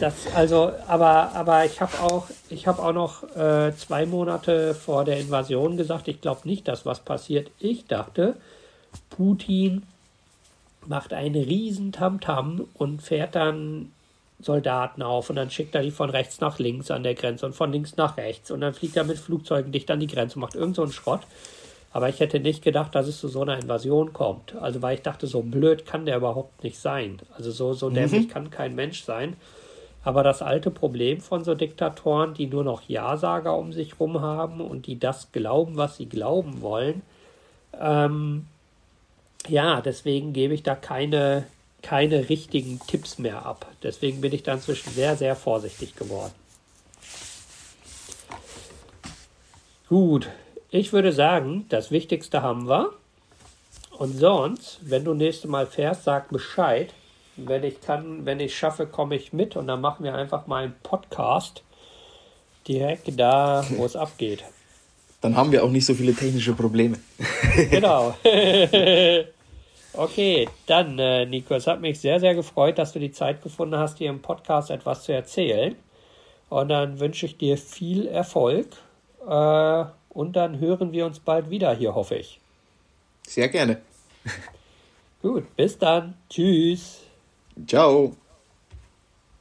Das, also, aber, aber ich habe auch, ich habe auch noch äh, zwei Monate vor der Invasion gesagt, ich glaube nicht, dass was passiert. Ich dachte, Putin macht einen riesen Tamtam und fährt dann Soldaten auf und dann schickt er die von rechts nach links an der Grenze und von links nach rechts und dann fliegt er mit Flugzeugen dicht an die Grenze und macht irgend so einen Schrott. Aber ich hätte nicht gedacht, dass es zu so einer Invasion kommt. Also weil ich dachte, so blöd kann der überhaupt nicht sein. Also so, so mhm. dämlich kann kein Mensch sein. Aber das alte Problem von so Diktatoren, die nur noch Ja-Sager um sich rum haben und die das glauben, was sie glauben wollen, ähm, ja, deswegen gebe ich da keine, keine richtigen Tipps mehr ab. Deswegen bin ich da inzwischen sehr, sehr vorsichtig geworden. Gut, ich würde sagen, das Wichtigste haben wir. Und sonst, wenn du nächstes Mal fährst, sag Bescheid. Wenn ich kann, wenn ich schaffe, komme ich mit und dann machen wir einfach mal einen Podcast direkt da, wo es abgeht. Dann haben wir auch nicht so viele technische Probleme. genau. okay, dann, äh, Nico, es hat mich sehr, sehr gefreut, dass du die Zeit gefunden hast, dir im Podcast etwas zu erzählen. Und dann wünsche ich dir viel Erfolg. Äh, und dann hören wir uns bald wieder hier, hoffe ich. Sehr gerne. Gut, bis dann. Tschüss. Ciao.